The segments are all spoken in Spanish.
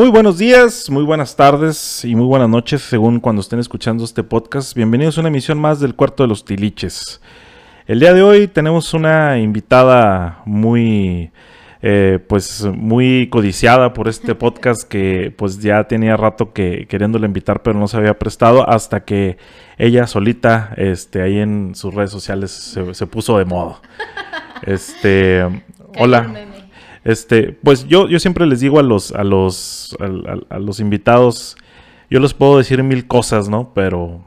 Muy buenos días, muy buenas tardes y muy buenas noches según cuando estén escuchando este podcast. Bienvenidos a una emisión más del Cuarto de los Tiliches. El día de hoy tenemos una invitada muy, eh, pues, muy codiciada por este podcast que pues ya tenía rato que queriéndola invitar pero no se había prestado hasta que ella solita, este, ahí en sus redes sociales se, se puso de moda. Este, hola. Este, pues yo, yo siempre les digo a los, a los, a, los invitados, yo les puedo decir mil cosas, ¿no? Pero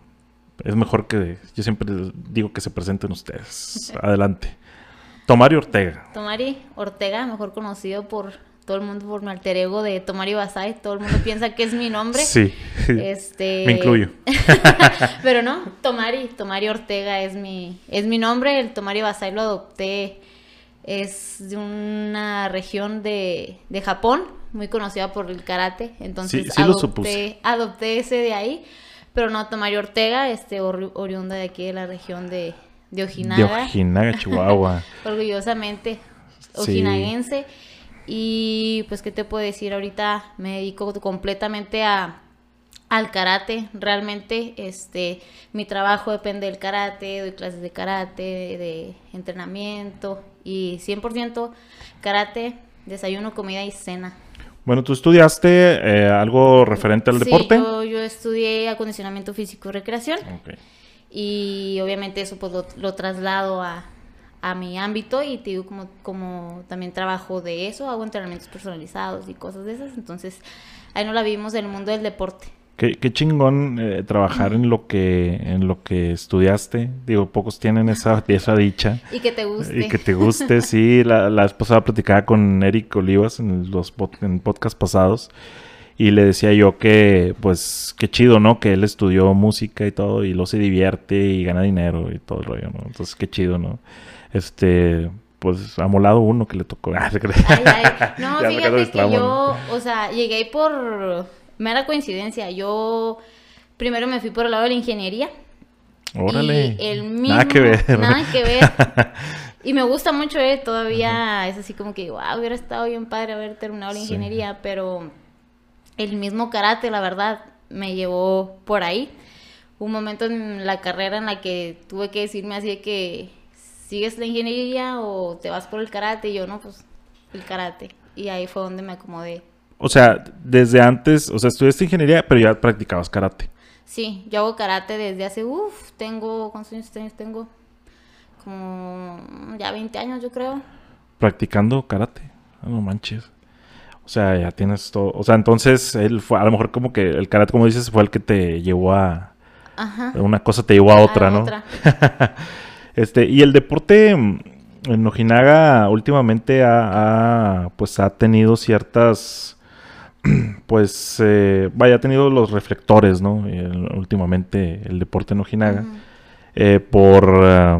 es mejor que yo siempre les digo que se presenten ustedes. Adelante. Tomari Ortega. Tomari Ortega, mejor conocido por todo el mundo por mi alter ego de Tomari Basay. Todo el mundo piensa que es mi nombre. Sí. Este... Me incluyo. Pero no, Tomari, Tomari Ortega es mi, es mi nombre. El Tomari Basay lo adopté es de una región de, de Japón, muy conocida por el karate. Entonces adopté, adopté, ese de ahí. Pero no, Tomario Ortega, este oriunda de aquí de la región de, de Ojinaga. De Ojinaga, Chihuahua. Orgullosamente ojinaguense. Y pues, ¿qué te puedo decir? Ahorita me dedico completamente a al karate. Realmente, este, mi trabajo depende del karate, doy clases de karate, de entrenamiento y 100% karate, desayuno, comida y cena. Bueno, ¿tú estudiaste eh, algo referente al deporte? Yo, yo estudié acondicionamiento físico y recreación. Y obviamente eso pues lo, traslado a, a, mi ámbito y te digo como, como también trabajo de eso, hago entrenamientos personalizados y cosas de esas. Entonces ahí no la vimos en el mundo del deporte. Qué, chingón eh, trabajar en lo que en lo que estudiaste. Digo, pocos tienen esa, esa dicha. Y que te guste. Y que te guste, sí. La, la esposa platicaba con Eric Olivas en los en podcast pasados. Y le decía yo que, pues, qué chido, ¿no? Que él estudió música y todo, y lo se divierte y gana dinero y todo el rollo, ¿no? Entonces, qué chido, ¿no? Este, pues, amolado uno que le tocó. Ay, No, fíjate que yo, o sea, llegué por mera coincidencia. Yo primero me fui por el lado de la ingeniería. Órale. Y el mismo, nada que ver. Nada que ver. y me gusta mucho, eh, todavía es así como que, wow, hubiera estado bien padre haber terminado la ingeniería, pero el mismo karate, la verdad, me llevó por ahí. Un momento en la carrera en la que tuve que decirme así de que sigues la ingeniería o te vas por el karate y yo no, pues el karate. Y ahí fue donde me acomodé. O sea, desde antes, o sea, estudiaste ingeniería, pero ya practicabas karate. Sí, yo hago karate desde hace, uff, tengo, ¿cuántos años tengo? Como ya 20 años, yo creo. Practicando karate, ah, no manches. O sea, ya tienes todo. O sea, entonces él fue, a lo mejor como que el karate, como dices, fue el que te llevó a. Ajá. Una cosa te llevó a otra, ¿no? Otra. este, y el deporte mm, en Ojinaga últimamente ha, pues ha tenido ciertas pues eh, vaya, ha tenido los reflectores, ¿no? últimamente el deporte en Ojinaga. Eh, por, eh,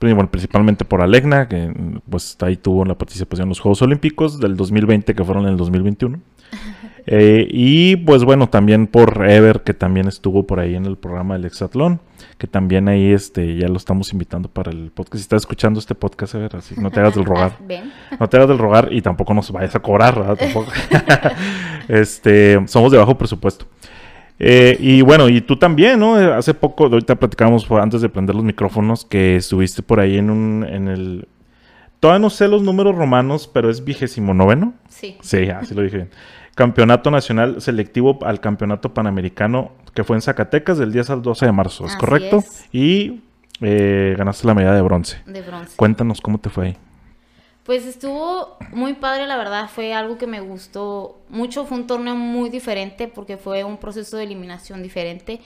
bueno, principalmente por Alegna, que pues ahí tuvo la participación en los Juegos Olímpicos del 2020, que fueron en el 2021. Eh, y pues bueno, también por Ever, que también estuvo por ahí en el programa del Exatlón, que también ahí este, ya lo estamos invitando para el podcast. Si estás escuchando este podcast, Ever, así no te hagas del rogar. no te hagas del rogar y tampoco nos vayas a cobrar, ¿verdad? Tampoco. este, somos de bajo presupuesto. Eh, y bueno, y tú también, ¿no? Hace poco, ahorita platicábamos antes de prender los micrófonos, que estuviste por ahí en un, en el, todavía no sé los números romanos, pero es vigésimo noveno. Sí. Sí, así lo dije bien. Campeonato Nacional Selectivo al Campeonato Panamericano que fue en Zacatecas del 10 al 12 de marzo, ¿es correcto? Y eh, ganaste la medalla de bronce. De bronce. Cuéntanos cómo te fue ahí. Pues estuvo muy padre, la verdad, fue algo que me gustó mucho, fue un torneo muy diferente porque fue un proceso de eliminación diferente.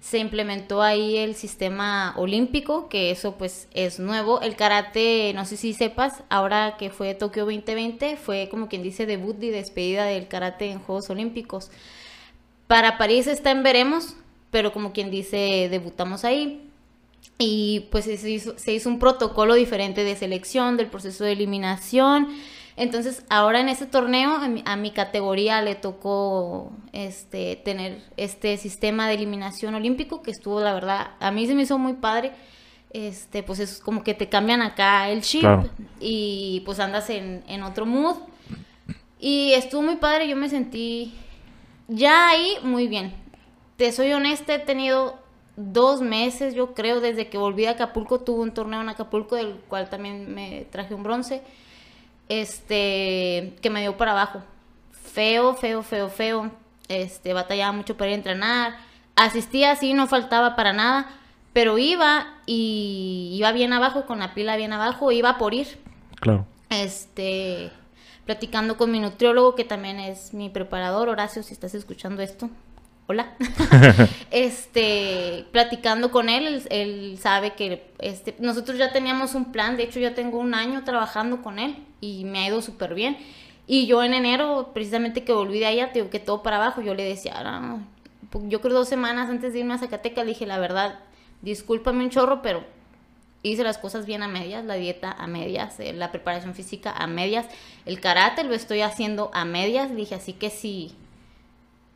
Se implementó ahí el sistema olímpico, que eso pues es nuevo. El karate, no sé si sepas, ahora que fue Tokio 2020, fue como quien dice debut y despedida del karate en Juegos Olímpicos. Para París está en veremos, pero como quien dice, debutamos ahí y pues se hizo, se hizo, un protocolo diferente de selección, del proceso de eliminación. Entonces, ahora en este torneo, a mi, categoría le tocó este, tener este sistema de eliminación olímpico que estuvo, la verdad, a mí se me hizo muy padre. Este, pues es como que te cambian acá el chip y pues andas en, en otro mood. Y estuvo muy padre, yo me sentí ya ahí, muy bien. Te soy honesta, he tenido dos meses, yo creo, desde que volví a Acapulco, tuve un torneo en Acapulco, del cual también me traje un bronce, este, que me dio para abajo. Feo, feo, feo, feo. Este, batallaba mucho para ir a entrenar. Asistía así, no faltaba para nada, pero iba y iba bien abajo, con la pila bien abajo, iba por ir. Claro. Este, platicando con mi nutriólogo, que también es mi preparador, Horacio, si estás escuchando esto, hola. este, platicando con él, él, sabe que este, nosotros ya teníamos un plan, de hecho ya tengo un año trabajando con él y me ha ido súper bien. Y yo en enero, precisamente que volví de allá, que todo para abajo, yo le decía, ah, yo creo dos semanas antes de irme a Zacatecas, le dije, la verdad, discúlpame un chorro, pero hice las cosas bien a medias, la dieta a medias, eh, la preparación física a medias, el karate lo estoy haciendo a medias, dije, así que si,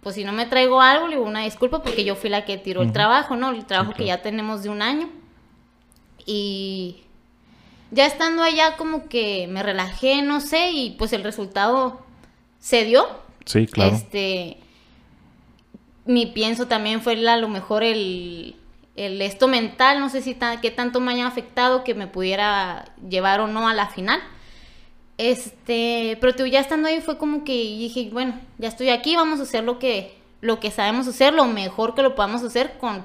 pues si no me traigo algo, le digo una disculpa porque yo fui la que tiró el trabajo, ¿no? El trabajo que ya tenemos de un año. Y ya estando allá como que me relajé, no sé, y pues el resultado se dio. Sí, claro. Este, mi pienso también fue a lo mejor el el esto mental, no sé si qué tanto me haya afectado que me pudiera llevar o no a la final. Este, pero tú ya estando ahí fue como que dije, bueno, ya estoy aquí, vamos a hacer lo que lo que sabemos hacer, lo mejor que lo podamos hacer con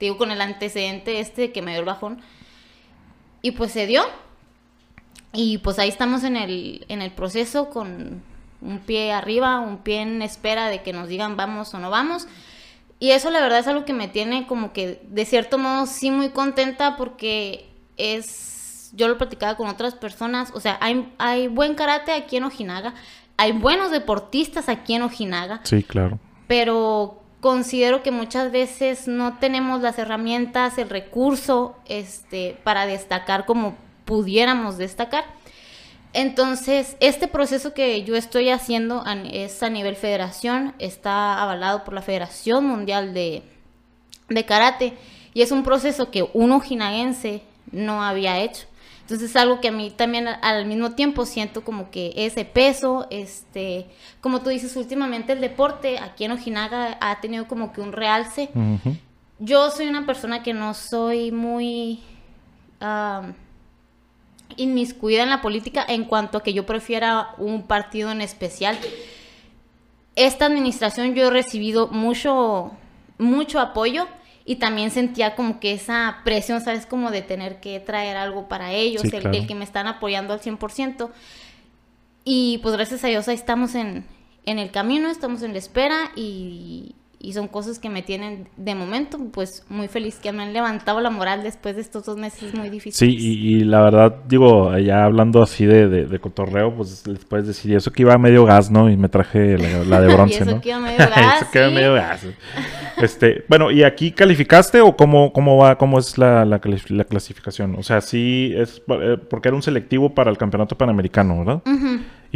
digo con el antecedente este que me dio el bajón. Y pues se dio. Y pues ahí estamos en el en el proceso con un pie arriba, un pie en espera de que nos digan vamos o no vamos. Y eso la verdad es algo que me tiene como que de cierto modo sí muy contenta porque es, yo lo platicaba con otras personas, o sea, hay, hay buen karate aquí en Ojinaga, hay buenos deportistas aquí en Ojinaga. Sí, claro. Pero considero que muchas veces no tenemos las herramientas, el recurso este, para destacar como pudiéramos destacar. Entonces, este proceso que yo estoy haciendo es a nivel federación, está avalado por la Federación Mundial de, Karate y es un proceso que un ojinaguense no había hecho. Entonces es algo que a mí también al mismo tiempo siento como que ese peso, este, como tú dices, últimamente el deporte aquí en Ojinaga ha tenido como que un realce. Yo soy una persona que no soy muy inmiscuida en la política en cuanto a que yo prefiera un partido en especial. Esta administración yo he recibido mucho, mucho apoyo y también sentía como que esa presión, ¿sabes? Como de tener que traer algo para ellos, el, el, que me están apoyando al 100%. Y pues gracias a Dios ahí estamos en, en el camino, estamos en la espera y, y son cosas que me tienen de momento pues muy feliz que me han levantado la moral después de estos dos meses muy difíciles. Sí, y, la verdad, digo, ya hablando así de, de, cotorreo, pues les puedes decir, y eso que iba a medio gas, ¿no? Y me traje la, de bronce, y eso que iba a medio gas. eso que iba medio gas. Este, bueno, ¿y aquí calificaste o cómo, cómo va, cómo es la, la, clasificación? O sea, sí es eh, porque era un selectivo para el campeonato panamericano, ¿verdad?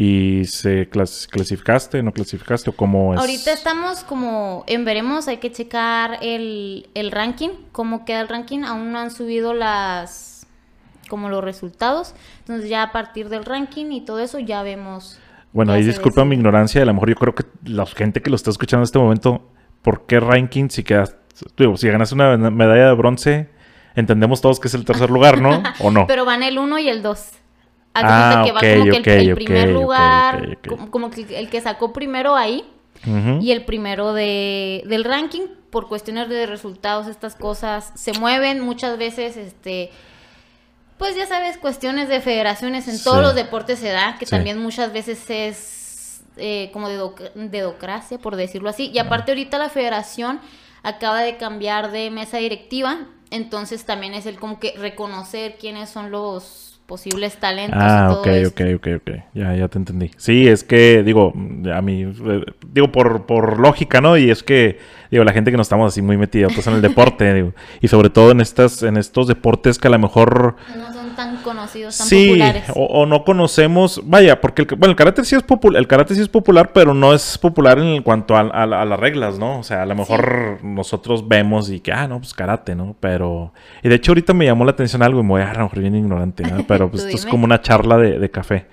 ¿Y se clasificaste, no clasificaste o cómo es? Ahorita estamos como en veremos, hay que checar el, el ranking, cómo queda el ranking, aún no han subido las como los resultados, entonces ya a partir del ranking y todo eso ya vemos. Bueno, ahí disculpa mi ignorancia, a lo mejor yo creo que la gente que lo está escuchando en este momento, ¿por qué ranking si quedas, digo, si ganas una medalla de bronce, entendemos todos que es el tercer lugar, ¿no? ¿O no? Pero van el 1 y el 2. Ah, que va como que el, primer lugar, como, que el que sacó primero ahí y el primero de, del ranking, por cuestiones de resultados, estas cosas se mueven muchas veces, este, pues ya sabes, cuestiones de federaciones en todos los deportes se da, que también muchas veces es eh, como de dedocracia, por decirlo así. Y aparte ahorita la federación acaba de cambiar de mesa directiva, entonces también es el como que reconocer quiénes son los posibles talentos. Ah, y todo ok, ok, ok, ok. Ya, ya te entendí. Sí, es que, digo, a mí, eh, digo, por, por lógica, ¿no? Y es que, digo, la gente que no estamos así muy metidos pues, en el deporte, digo, y sobre todo en estas, en estos deportes que a lo mejor conocidos, tan sí, O, no conocemos, vaya, porque el, bueno, el karate sí es popular, el karate sí es popular, pero no es popular en cuanto a, las reglas, ¿no? O sea, a lo mejor nosotros vemos y que, ah, no, pues karate, ¿no? Pero, y de hecho ahorita me llamó la atención algo y me voy a, a lo bien ignorante, ¿no? Pero pues esto es como una charla de, de café,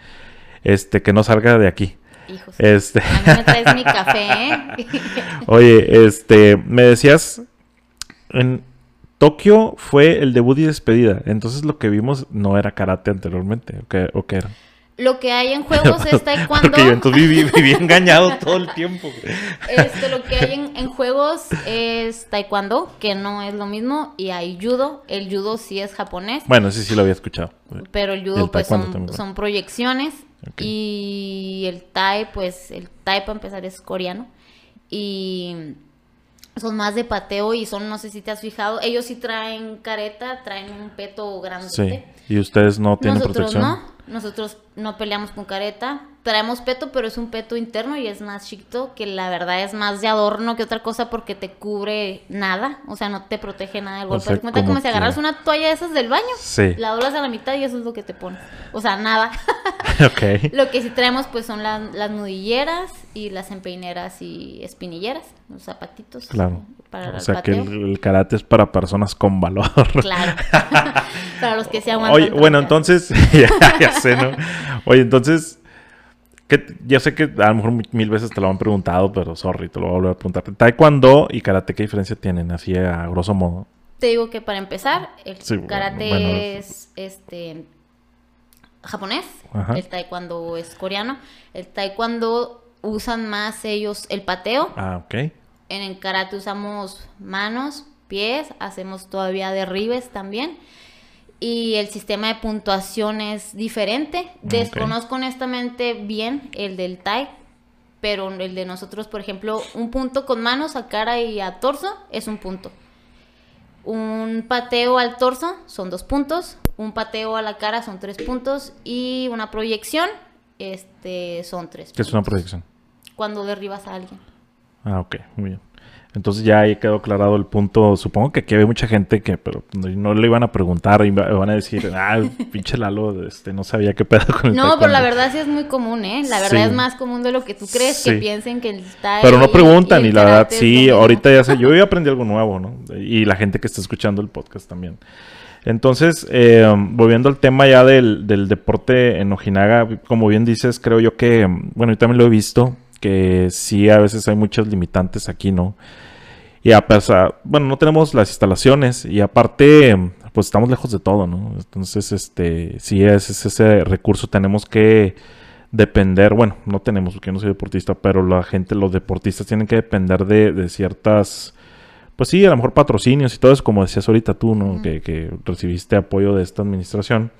este, que no salga de aquí. Hijos. Este... A mí me traes mi café, ¿eh? Oye, este, me decías, en Tokio fue el debut y despedida, entonces lo que vimos no era karate anteriormente, ¿o qué, o qué era? Lo que hay en juegos es taekwondo. Porque yo entonces viví, engañado todo el tiempo. Este, lo que hay en, juegos es taekwondo, que no es lo mismo, y hay judo. El judo sí es japonés. Bueno, sí, sí lo había escuchado. Pero el judo, pues, son, proyecciones. Y el tai, pues, el tai para empezar es coreano. Y son más de pateo y son, no sé si te has fijado, ellos sí traen careta, traen un peto grande. Sí, y ustedes no tienen Nosotros protección. No, nosotros no peleamos con careta, traemos peto, pero es un peto interno y es más chiquito, que la verdad es más de adorno que otra cosa porque te cubre nada, o sea, no te protege nada del golpe. como, como si agarras una toalla de esas del baño, la doblas a la mitad y eso es lo que te pones. O sea, nada. Lo que sí traemos pues son las nudilleras y las empeineras y espinilleras, los zapatitos. Claro. Para o sea que el, karate es para personas con valor. Claro. para los que se aguantan. Oye, bueno, entonces, ya sé, ¿no? Oye, entonces, que ya sé que a lo mejor mil veces te lo han preguntado, pero sorry, te lo voy a volver a preguntar. Taekwondo y karate, ¿qué diferencia tienen? Así a grosso modo. Te digo que para empezar, el karate es este japonés, el taekwondo es coreano. El taekwondo usan más ellos el pateo. Ah, ok. En el karate usamos manos, pies, hacemos todavía derribes también y el sistema de puntuación es diferente. Desconozco honestamente bien el del TAI, pero el de nosotros, por ejemplo, un punto con manos a cara y a torso es un punto. Un pateo al torso son dos puntos, un pateo a la cara son tres puntos y una proyección este, son tres. ¿Qué es una proyección? Cuando derribas a alguien. Ah, ok, muy bien. Entonces ya ahí quedó aclarado el punto. Supongo que aquí hay mucha gente que pero no le iban a preguntar y van a decir, ah, pinche Lalo, este, no sabía qué pedo con el No, pero la verdad sí es muy común, ¿eh? La verdad es más común de lo que tú crees, que piensen que está Pero no preguntan y, la verdad sí, ahorita ya sé, yo hoy aprendí algo nuevo, ¿no? Y la gente que está escuchando el podcast también. Entonces, eh, volviendo al tema ya del, del deporte en Ojinaga, como bien dices, creo yo que, bueno, yo también lo he visto, que sí a veces hay muchas limitantes aquí, ¿no? Y a pesar, bueno, no tenemos las instalaciones y aparte, pues estamos lejos de todo, ¿no? Entonces, este, si es, ese recurso, tenemos que depender, bueno, no tenemos, porque yo no soy deportista, pero la gente, los deportistas tienen que depender de, ciertas, pues sí, a lo mejor patrocinios y todo eso, como decías ahorita tú, ¿no? que, que, recibiste apoyo de esta administración,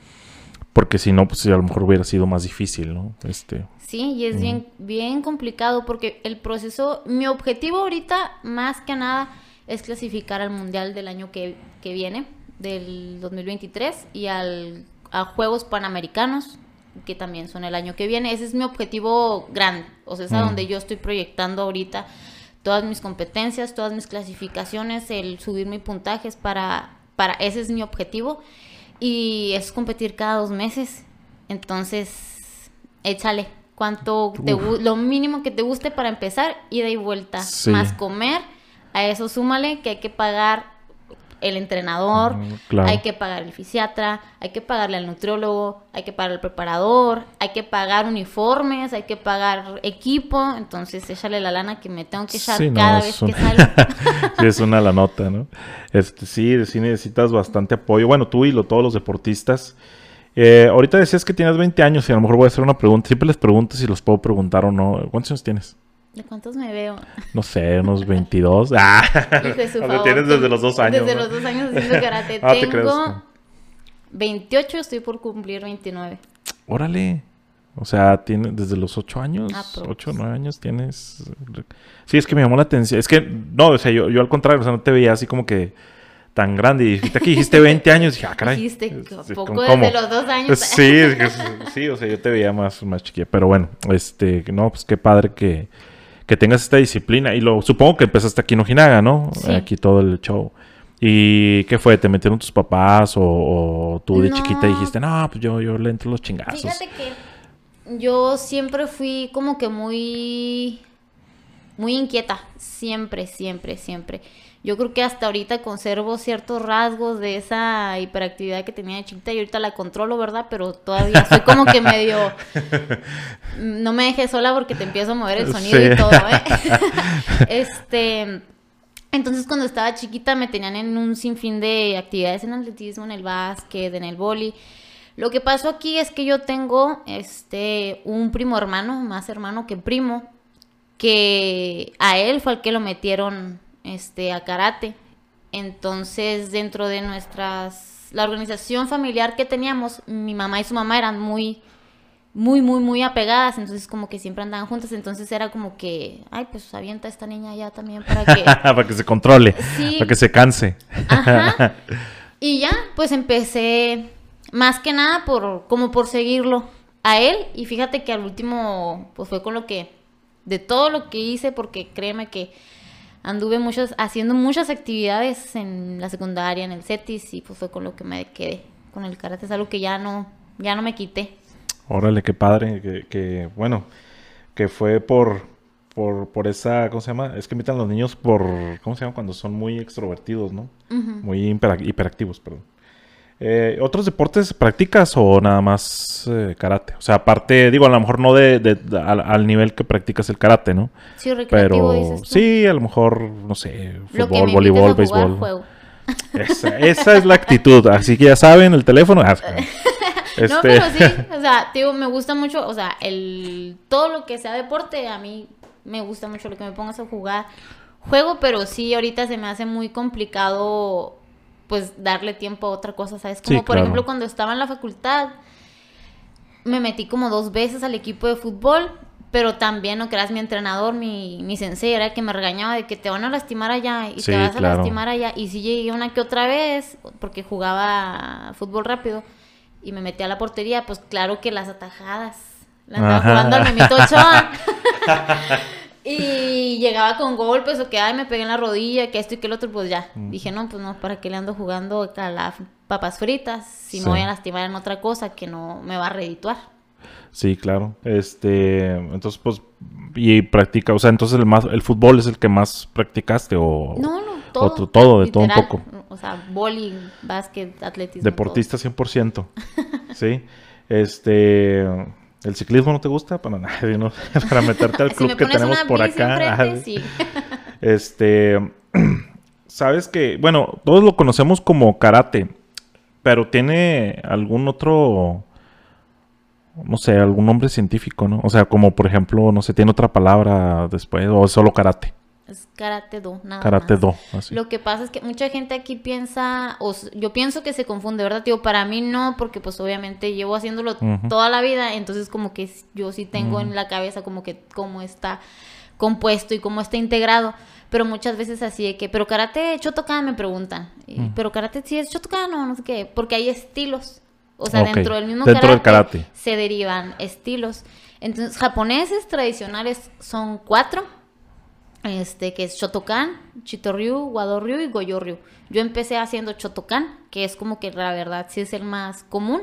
porque si no, pues a lo mejor hubiera sido más difícil, ¿no? Este, Sí, y es bien, bien complicado porque el proceso, mi objetivo ahorita más que nada es clasificar al Mundial del año que, viene, del 2023, y al, a Juegos Panamericanos, que también son el año que viene. Ese es mi objetivo grande, o sea, es a donde yo estoy proyectando ahorita todas mis competencias, todas mis clasificaciones, el subir mis puntajes para, para, ese es mi objetivo. Y es competir cada dos meses. Entonces, échale, cuánto te lo mínimo que te guste para empezar, ida y vuelta, más comer, a eso súmale que hay que pagar el entrenador, hay que pagar el fisiatra, hay que pagarle al nutriólogo, hay que pagar al preparador, hay que pagar uniformes, hay que pagar equipo, entonces échale la lana que me tengo que echar cada vez que salgo. es una la nota, ¿no? Este, sí, sí necesitas bastante apoyo. Bueno, tú y lo, todos los deportistas eh, ahorita decías que tienes 20 años y a lo mejor voy a hacer una pregunta. Siempre les pregunto si los puedo preguntar o no. ¿Cuántos años tienes? ¿De cuántos me veo? No sé, unos 22. Ah, o tienes desde los dos años. Desde los dos años haciendo karate. ah, Tengo 28, estoy por cumplir 29. Órale. O sea, tiene desde los 8 años, ah, 8 o 9 años tienes... Sí, es que me llamó la atención. Es que, no, o sea, yo, yo al contrario, o sea, no te veía así como que tan grande. Y dijiste que dijiste 20 años. Y dije, ah, caray. Dijiste poco desde los dos años. Sí, sí, o sea, yo te veía más, más chiquilla. Pero bueno, este, no, pues qué padre que, que tengas esta disciplina. Y lo supongo que empezaste aquí en Ojinaga, ¿no? Aquí todo el show. ¿Y qué fue? ¿Te metieron tus papás o, tú de chiquita dijiste, no, pues yo, yo le entro los chingazos? Fíjate que yo siempre fui como que muy, muy inquieta. Siempre, siempre, siempre. Yo creo que hasta ahorita conservo ciertos rasgos de esa hiperactividad que tenía de chiquita y ahorita la controlo, ¿verdad? Pero todavía soy como que medio... No me dejes sola porque te empiezo a mover el sonido y todo, ¿eh? este... Entonces cuando estaba chiquita me tenían en un sinfín de actividades en atletismo, en el básquet, en el boli. Lo que pasó aquí es que yo tengo este un primo hermano, más hermano que primo, que a él fue el que lo metieron este, a karate. Entonces, dentro de nuestras, la organización familiar que teníamos, mi mamá y su mamá eran muy, muy, muy, muy apegadas, entonces como que siempre andaban juntas, entonces era como que, ay, pues avienta a esta niña ya también para que... para que se controle, para que se canse. Y ya, pues empecé más que nada por, como por seguirlo a él, y fíjate que al último, pues fue con lo que, de todo lo que hice, porque créeme que anduve muchos, haciendo muchas actividades en la secundaria, en el CETIS, y pues fue con lo que me quedé. Con el karate es algo que ya no, ya no me quité. Órale, qué padre, que, bueno, que fue por, por, por, esa, ¿cómo se llama? Es que invitan a los niños por, ¿cómo se llama? Cuando son muy extrovertidos, ¿no? Muy hiperactivos, perdón. Eh, ¿Otros deportes practicas o nada más eh, karate? O sea, aparte, digo, a lo mejor no de, al, nivel que practicas el karate, ¿no? Sí, recreativo, Pero sí, a lo mejor, no sé, fútbol, voleibol, béisbol. Esa, esa, es la actitud. Así que ya saben, el teléfono. Ah, este... No, pero sí, o sea, digo, me gusta mucho, o sea, el todo lo que sea deporte, a mí me gusta mucho lo que me pongas a jugar. Juego, pero sí, ahorita se me hace muy complicado pues darle tiempo a otra cosa, ¿sabes? Como por ejemplo cuando estaba en la facultad, me metí como dos veces al equipo de fútbol, pero también, no creas, mi entrenador, mi, mi sensei era el que me regañaba de que te van a lastimar allá y te vas a lastimar allá. Y si llegué una que otra vez, porque jugaba fútbol rápido, y me metí a la portería, pues claro que las atajadas. La estaba jugando al Memito Ochoa. Y llegaba con golpes o que ay me pegué en la rodilla, que esto y que el otro, pues ya. Dije, no, pues no, ¿para qué le ando jugando a las papas fritas? Si me voy a lastimar en otra cosa que no me va a redituar. Sí, claro. Este, entonces, pues, y practica, o sea, entonces el más, el fútbol es el que más practicaste o... No, no, todo. todo, de todo un poco. O sea, boli, básquet, atletismo. Deportista 100%. sí. Este... ¿El ciclismo no te gusta? Para nadie, ¿no? Para meterte al club que tenemos por acá. sí. Este, sabes que, bueno, todos lo conocemos como karate, pero tiene algún otro, no sé, algún nombre científico, ¿no? O sea, como por ejemplo, no sé, tiene otra palabra después, o solo karate. Es karate do, nada Karate do, así. Lo que pasa es que mucha gente aquí piensa, o yo pienso que se confunde, ¿verdad? Tío, para mí no, porque pues obviamente llevo haciéndolo toda la vida, entonces como que yo sí tengo en la cabeza como que cómo está compuesto y cómo está integrado, pero muchas veces así de que, pero karate Chotokan me preguntan, pero karate sí es Chotokan o no sé qué, porque hay estilos. O sea, dentro del mismo karate, karate, se derivan estilos. Entonces, japoneses tradicionales son cuatro este, que es Shotokan, Chitoryu, Wadoryu y Goyoryu. Yo empecé haciendo Shotokan, que es como que la verdad sí es el más común.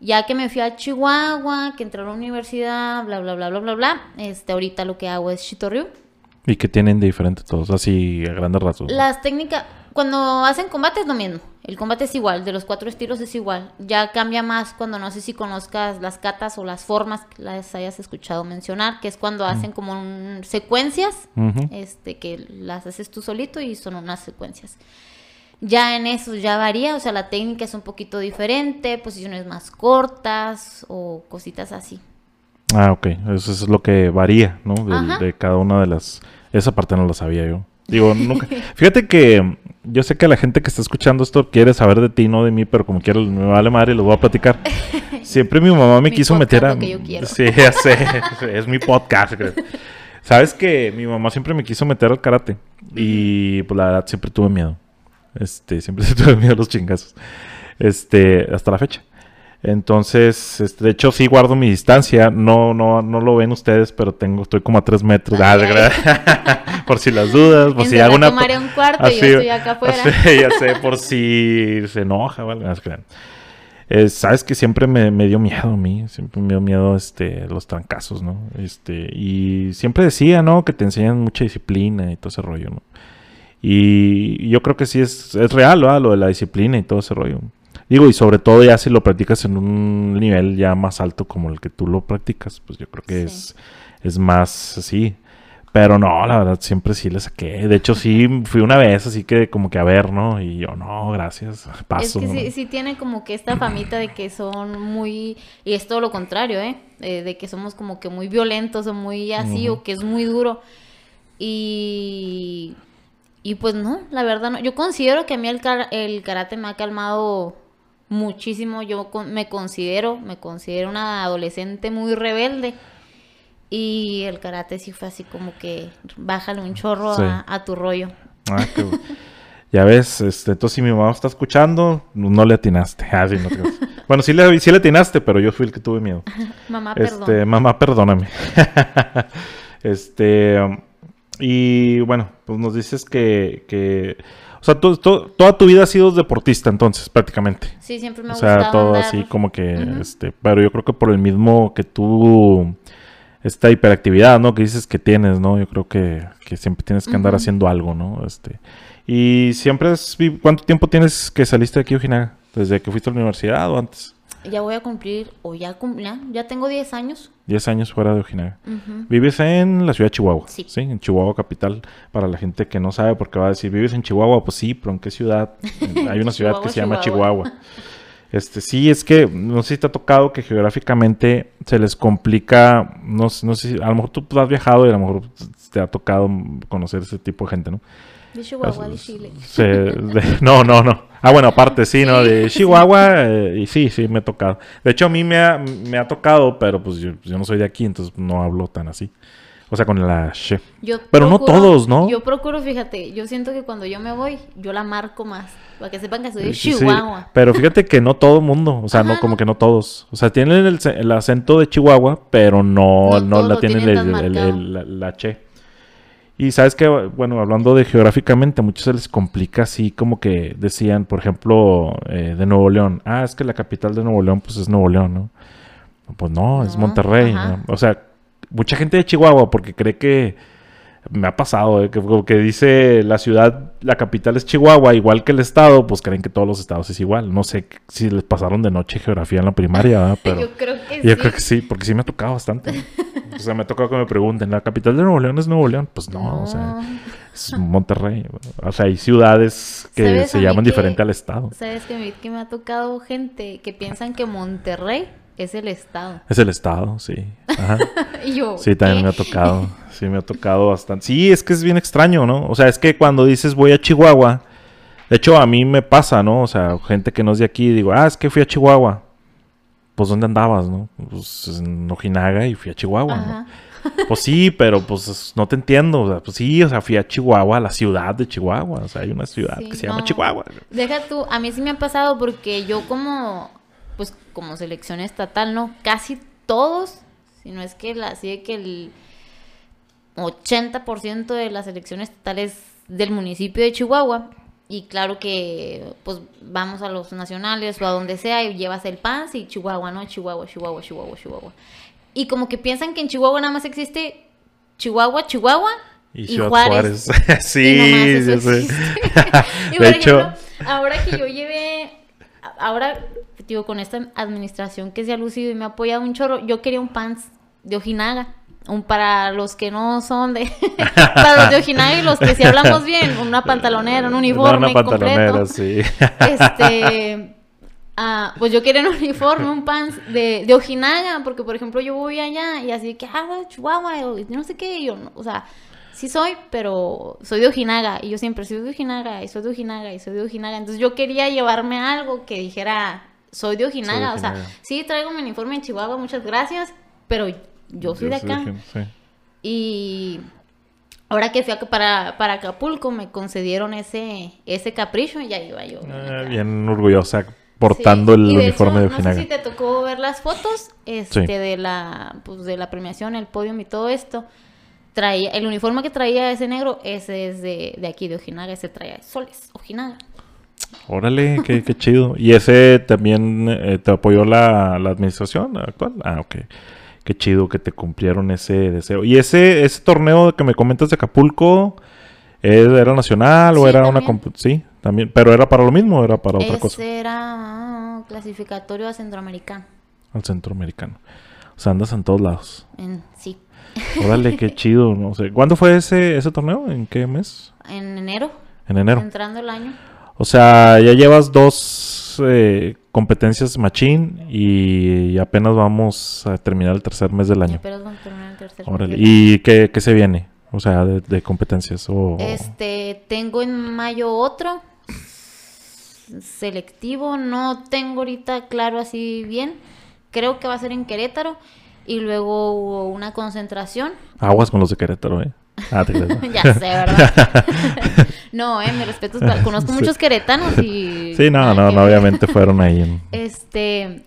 Ya que me fui a Chihuahua, que entré a la universidad, bla, bla, bla, bla, bla, bla, este, ahorita lo que hago es Chitoryu. ¿Y qué tienen de diferente todos? Así a grandes rasgos. Las técnicas, cuando hacen combate es lo mismo. El combate es igual, de los cuatro estilos es igual. Ya cambia más cuando no sé si conozcas las catas o las formas que las hayas escuchado mencionar, que es cuando hacen como secuencias, este, que las haces tú solito y son unas secuencias. Ya en eso ya varía, o sea, la técnica es un poquito diferente, posiciones más cortas o cositas así. Ah, ok. Eso es lo que varía, ¿no? De, de cada una de las... Esa parte no la sabía yo. Digo, nunca... Fíjate que yo sé que la gente que está escuchando esto quiere saber de ti, no de mí, pero como quiero, me vale madre y lo voy a platicar. Siempre mi mamá me quiso meter a. Sí, ya sé, es mi podcast. Sabes que mi mamá siempre me quiso meter al karate y pues la verdad siempre tuve miedo. Este, siempre tuve miedo a los chingazos. Este, hasta la fecha. Entonces, este, de hecho, sí guardo mi distancia. No, no, no lo ven ustedes, pero tengo, estoy como a tres metros. Ah, por si las dudas, por si hago una. un cuarto y yo estoy acá afuera. ya sé, por si se enoja o algo. Eh, Sabes que siempre me, dio miedo a mí, siempre me dio miedo este, los trancazos, ¿no? Este, y siempre decía, ¿no? Que te enseñan mucha disciplina y todo ese rollo, ¿no? Y yo creo que sí es, es real, ¿verdad? Lo de la disciplina y todo ese rollo. Digo, y sobre todo ya si lo practicas en un nivel ya más alto como el que tú lo practicas, pues yo creo que es, es más así. Pero no, la verdad, siempre sí le saqué. De hecho, sí, fui una vez, así que como que a ver, ¿no? Y yo, no, gracias, paso. Es que sí, sí tiene como que esta famita de que son muy... Y es todo lo contrario, ¿eh? eh de que somos como que muy violentos o muy así, o que es muy duro. Y... Y pues no, la verdad no. Yo considero que a mí el, el karate me ha calmado muchísimo. Yo me considero, me considero una adolescente muy rebelde. Y el karate sí fue así como que bájale un chorro a, tu rollo. Ah, ya ves, este, entonces si mi mamá está escuchando, no le atinaste. Ah, bueno, sí le, sí le atinaste, pero yo fui el que tuve miedo. mamá, este, Mamá, perdóname. este, y bueno, pues nos dices que, que o sea, toda tu vida has sido deportista entonces, prácticamente. Sí, siempre me ha gustado. O sea, todo así como que, este, pero yo creo que por el mismo que tú, esta hiperactividad, ¿no? Que dices que tienes, ¿no? Yo creo que, siempre tienes que andar haciendo algo, ¿no? Este, y siempre has, ¿cuánto tiempo tienes que saliste de aquí, Ojinaga? ¿Desde que fuiste a la universidad o antes? Ya voy a cumplir, o ya, ya, ya tengo 10 años. 10 años fuera de Ojinaga. Vives en la ciudad de Chihuahua. Sí. sí. En Chihuahua capital. Para la gente que no sabe, porque va a decir, ¿vives en Chihuahua? Pues sí, pero ¿en qué ciudad? Hay una ciudad que se llama Chihuahua. Este, sí, es que no sé si te ha tocado que geográficamente se les complica, no, no sé, a lo mejor tú has viajado y a lo mejor te ha tocado conocer ese tipo de gente, ¿no? De Chihuahua, de Chile. no, no, no. Ah, bueno, aparte, sí, ¿no? De Chihuahua, eh, y sí, sí, me ha tocado. De hecho, a mí me ha, me ha tocado, pero pues yo, no soy de aquí, entonces no hablo tan así. O sea, con la she. pero no todos, ¿no? Yo procuro, fíjate, yo siento que cuando yo me voy, yo la marco más. Para que sepan que soy de Chihuahua. pero fíjate que no todo mundo, o sea, no como que no todos. O sea, tienen el, acento de Chihuahua, pero no, no, la tienen el, la, che. Y sabes que, bueno, hablando de geográficamente, a muchos se les complica así como que decían, por ejemplo, eh, de Nuevo León. Ah, es que la capital de Nuevo León, pues es Nuevo León, ¿no? Pues no, es Monterrey. O sea, mucha gente de Chihuahua porque cree que me ha pasado, eh, que, que, dice la ciudad, la capital es Chihuahua, igual que el estado, pues creen que todos los estados es igual. No sé si les pasaron de noche geografía en la primaria, pero yo creo que yo creo que sí, porque sí me ha tocado bastante. o sea, me ha tocado que me pregunten, ¿la capital de Nuevo León es Nuevo León? Pues no, o sea, es Monterrey. O sea, hay ciudades que se llaman diferente al estado. ¿Sabes que me ha tocado gente que piensan que Monterrey es el estado. Es el estado, sí. Ajá. sí, también me ha tocado. Sí, me ha tocado bastante. Sí, es que es bien extraño, ¿no? O sea, es que cuando dices voy a Chihuahua, de hecho a mí me pasa, ¿no? O sea, gente que no es de aquí, digo, ah, es que fui a Chihuahua. Pues ¿dónde andabas, no? Pues en Ojinaga y fui a Chihuahua, ¿no? Pues sí, pero pues no te entiendo. O sea, pues sí, o sea, fui a Chihuahua, a la ciudad de Chihuahua. O sea, hay una ciudad que se llama Chihuahua. Deja tú, a mí sí me ha pasado porque yo como pues como selección estatal, ¿no? Casi todos, si no es que la, así que el 80% de las elecciones estatales del municipio de Chihuahua. Y claro que pues vamos a los nacionales o a donde sea y llevas el PAS y Chihuahua, ¿no? Chihuahua, Chihuahua, Chihuahua, Chihuahua. Y como que piensan que en Chihuahua nada más existe Chihuahua, Chihuahua y, Juárez. sí, y sí, sí. y de hecho, ahora que yo llevé, ahora con esta administración que se ha lucido y me ha apoyado un chorro, yo quería un pants de Ojinaga. Un, para los que no son de para los de Ojinaga y los que si hablamos bien una pantalonera un uniforme una pantalonera, completo sí. este ah, pues yo quería un uniforme un pants de, de Ojinaga porque por ejemplo yo voy allá y así que ah Chihuahua no sé qué yo o sea sí soy, pero soy de Ojinaga. Y yo siempre soy de Ojinaga, y soy de Ojinaga, y soy de Ojinaga. Entonces yo quería llevarme algo que dijera, soy de Ojinaga, o sea, sí traigo mi uniforme en Chihuahua, muchas gracias, pero yo soy de acá. Y ahora que fui para, para Acapulco me concedieron ese, ese capricho y ya iba yo. Ah, bien orgullosa portando el uniforme de Ojinaga. No sé si te tocó ver las fotos este, de la pues, de la premiación, el podium y todo esto. Traía, el uniforme que traía ese negro, ese es de, de aquí de Ojinaga, ese traía soles, Ojinaga. Órale, qué, chido. ¿Y ese también eh, te apoyó la, administración actual? Ah, ok. Qué chido que te cumplieron ese deseo. ¿Y ese, ese torneo que me comentas de Acapulco, ¿Era nacional o era una... Sí, también. Pero era para lo mismo o era para otra cosa. era clasificatorio a centroamericano. Al centroamericano. O sea, andas en todos lados. En, sí. Órale, qué chido. No sé. ¿Cuándo fue ese, ese torneo? ¿En qué mes? En enero. En enero. Entrando el año. O sea, ya llevas dos eh, competencias machín y apenas vamos a terminar el tercer mes del año. Apenas vamos a terminar el tercer Órale. ¿Y qué, qué, se viene? O sea, de, competencias. O, este, tengo en mayo otro selectivo. No tengo ahorita claro así bien. Creo que va a ser en Querétaro. Y luego hubo una concentración. Aguas con los de Querétaro, ¿eh? Ah, te ya sé, ¿verdad? no, eh, me respeto. Conozco muchos queretanos y... Sí, no, no, no, obviamente fueron ahí. Este...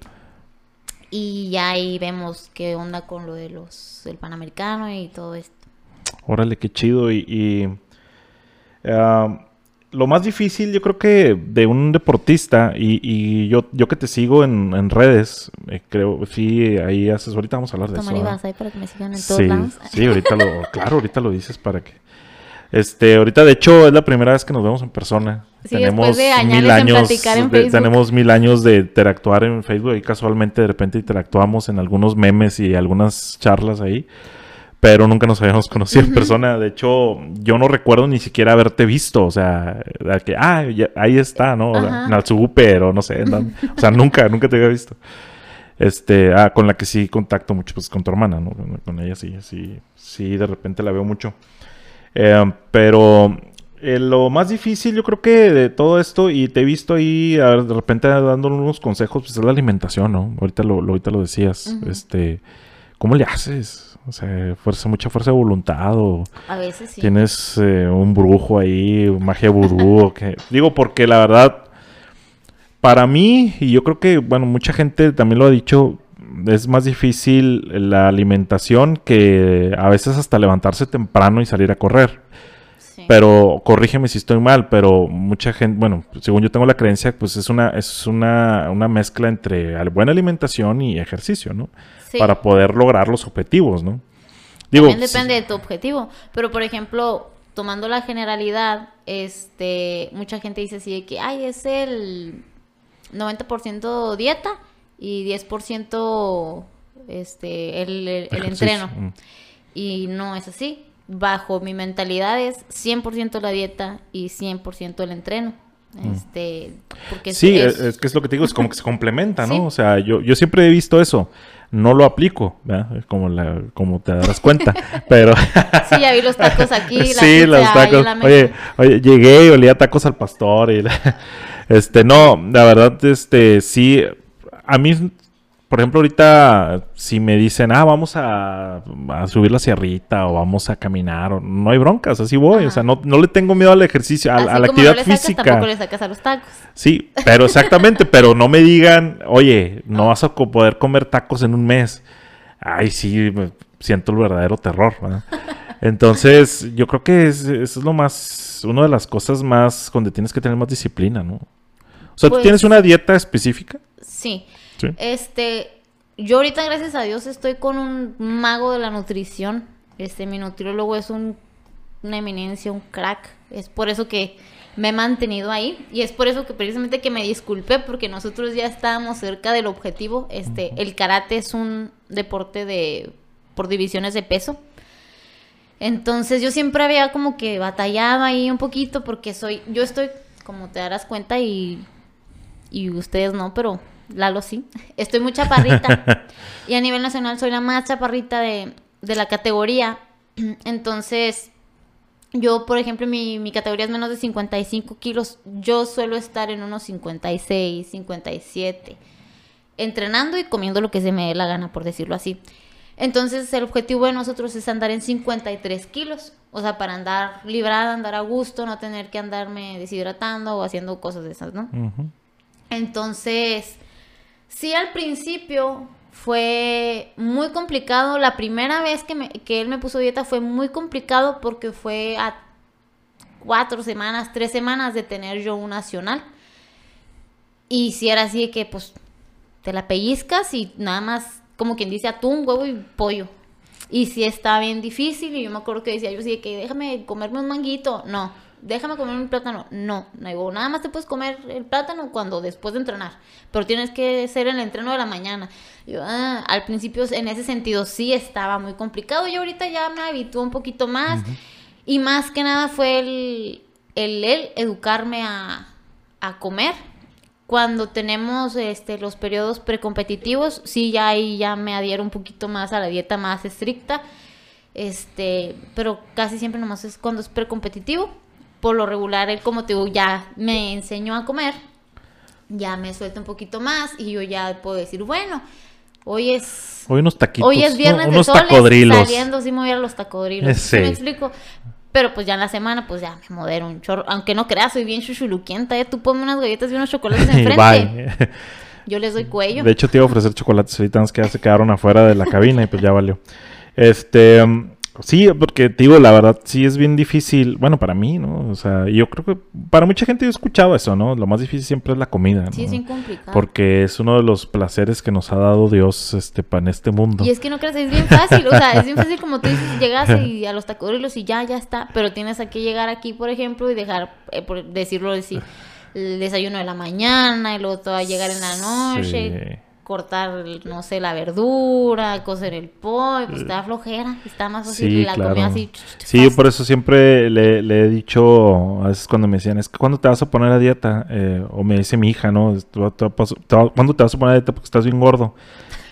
Y ya ahí vemos qué onda con lo de los... El Panamericano y todo esto. Órale, qué chido. Y... y ah, lo más difícil, yo creo que de un deportista, y, yo, yo que te sigo en, redes, eh, creo, sí, ahí haces, ahorita vamos a hablar de eso. ahí para que me sigan en todos lados. Sí, ahorita lo, claro, ahorita lo dices para que. Este, ahorita de hecho es la primera vez que nos vemos en persona. tenemos mil años, de, tenemos mil años de interactuar en Facebook y casualmente de repente interactuamos en algunos memes y algunas charlas ahí pero nunca nos habíamos conocido en persona. De hecho, yo no recuerdo ni siquiera haberte visto, o sea, que, ah, ahí está, ¿no? O sea, en o no sé, o sea, nunca, nunca te había visto. Este, ah, con la que sí contacto mucho, pues con tu hermana, ¿no? Con, ella sí, sí, sí, de repente la veo mucho. Eh, pero eh, lo más difícil, yo creo que de todo esto, y te he visto ahí de repente dando unos consejos, pues es la alimentación, ¿no? Ahorita lo, ahorita lo decías, este, ¿cómo le haces? O sea, fuerza, mucha fuerza de voluntad o... A veces sí. Tienes eh, un brujo ahí, magia vudú o que... Digo, porque la verdad, para mí, y yo creo que, bueno, mucha gente también lo ha dicho, es más difícil la alimentación que a veces hasta levantarse temprano y salir a correr. Pero corrígeme si estoy mal, pero mucha gente, bueno, según yo tengo la creencia, pues es una es una, una mezcla entre buena alimentación y ejercicio, ¿no? para poder lograr los objetivos, ¿no? Digo, También depende de tu objetivo, pero por ejemplo, tomando la generalidad, este, mucha gente dice así de que, ay, es el 90% dieta y 10% este, el, el, entreno. Mm. Y no es así. Bajo mi mentalidad es 100% la dieta y 100% el entreno. Mm. Este, porque sí, es, que es lo que te digo, es como que se complementa, ¿no? O sea, yo, yo siempre he visto eso no lo aplico, ¿verdad? Como, la, como te darás cuenta, pero... sí, ya vi los tacos aquí. La sí, los tacos. Oye, oye, llegué y olía tacos al pastor y... este, no, la verdad, este, sí, a mí por ejemplo, ahorita si me dicen, ah, vamos a, subir la sierrita o vamos a caminar, no hay broncas, así voy. O sea, no, no, le tengo miedo al ejercicio, a, la actividad le sacas, física. Tampoco le sacas a los tacos. Sí, pero exactamente, pero no me digan, oye, no vas a poder comer tacos en un mes. Ay, sí, siento el verdadero terror. Entonces, yo creo que es, es lo más, una de las cosas más donde tienes que tener más disciplina, ¿no? O sea, ¿tú pues tienes una dieta específica? Sí. Este, yo ahorita, gracias a Dios, estoy con un mago de la nutrición. Este, mi nutriólogo es un, una eminencia, un crack. Es por eso que me he mantenido ahí y es por eso que precisamente que me disculpé porque nosotros ya estábamos cerca del objetivo. Este, el karate es un deporte de por divisiones de peso. Entonces yo siempre había como que batallado ahí un poquito porque soy yo estoy como te darás cuenta y y ustedes no, pero Lalo sí. Estoy muy chaparrita. y a nivel nacional soy la más chaparrita de, la categoría. Entonces, yo, por ejemplo, mi, mi, categoría es menos de 55 kilos. Yo suelo estar en unos 56, 57. Entrenando y comiendo lo que se me dé la gana, por decirlo así. Entonces, el objetivo de nosotros es andar en 53 kilos. O sea, para andar librada, andar a gusto, no tener que andarme deshidratando o haciendo cosas de esas, ¿no? Entonces, Sí, al principio fue muy complicado. La primera vez que, que él me puso dieta fue muy complicado porque fue a cuatro semanas, tres semanas de tener yo un nacional. Y si era así de que, pues, te la pellizcas y nada más, como quien dice, atún, huevo y pollo. Y sí estaba bien difícil y yo me acuerdo que decía yo sí que déjame comerme un manguito. No, déjame comer un plátano. No, no digo, nada más te puedes comer el plátano cuando después de entrenar, pero tienes que ser el entreno de la mañana. Yo, ah, al principio en ese sentido sí estaba muy complicado y ahorita ya me habitué un poquito más y más que nada fue el, el, educarme a, a comer. Cuando tenemos este, los periodos precompetitivos, sí, ya ahí ya me adhiero un poquito más a la dieta más estricta. Este, pero casi siempre nomás es cuando es precompetitivo por lo regular él como te digo ya me enseñó a comer, ya me suelta un poquito más y yo ya puedo decir, bueno, hoy es... Hoy unos taquitos. Hoy es viernes unos de tacodrilos. saliendo sí a los tacodrilos. Sí. ¿Me explico? Pero pues ya en la semana, pues ya me modero un chorro. Aunque no creas, soy bien chuchuluquienta. ¿eh? Tú ponme unas galletas y unos chocolates enfrente. Yo les doy cuello. De hecho, te iba a ofrecer chocolates ahorita, que ya se quedaron afuera de la cabina y pues ya valió. Este, Sí, porque te digo, la verdad, sí es bien difícil. Bueno, para mí, ¿no? O sea, yo creo que para mucha gente yo he escuchado eso, ¿no? Lo más difícil siempre es la comida, ¿no? Sí, es bien complicado. Porque es uno de los placeres que nos ha dado Dios este, para en este mundo. Y es que no creas, es bien fácil. O sea, es bien fácil como tú dices, llegas y a los tacodrilos y ya, ya está. Pero tienes que llegar aquí, por ejemplo, y dejar, eh, por decirlo así, el desayuno de la mañana y luego todo a llegar en la noche. Sí cortar, no sé, la verdura, cocer el pollo, pues está flojera, está más fácil la comida así. Sí, por eso siempre le, he dicho, a veces cuando me decían, es que cuando te vas a poner a dieta, eh, o me dice mi hija, ¿no? ¿Cuándo te vas a poner a dieta porque estás bien gordo?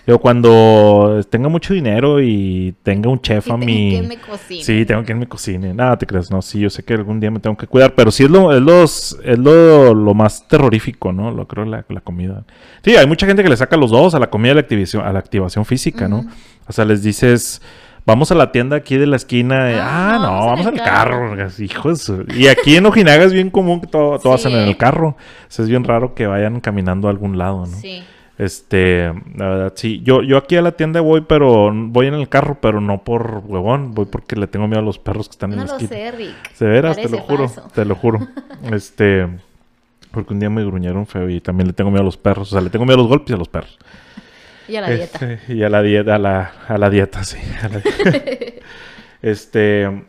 Yo cuando tenga mucho dinero y tenga un chef a mí. Que me cocine. Sí, tengo que me cocine. Nada, te crees, no, sí, yo sé que algún día me tengo que cuidar, pero sí es lo, es los, es lo, lo más terrorífico, ¿no? Lo creo la, la comida. Sí, hay mucha gente que le saca los dos a la comida y a la activación, a la activación física, ¿no? O sea, les dices, vamos a la tienda aquí de la esquina. ah, ah no, vamos, al carro. Hijos. Y aquí en Ojinaga es bien común que todo, todo hacen en el carro. O sea, es bien raro que vayan caminando a algún lado, ¿no? Sí. Este, la verdad, sí. Yo, yo aquí a la tienda voy, pero voy en el carro, pero no por huevón. Voy porque le tengo miedo a los perros que están en la esquina. No lo sé, Rick. De veras, te lo juro. Te lo juro. este, porque un día me gruñaron feo y también le tengo miedo a los perros. O sea, le tengo miedo a los golpes y a los perros. Y a la dieta. Este, y a la dieta, a la, a la dieta, sí. este,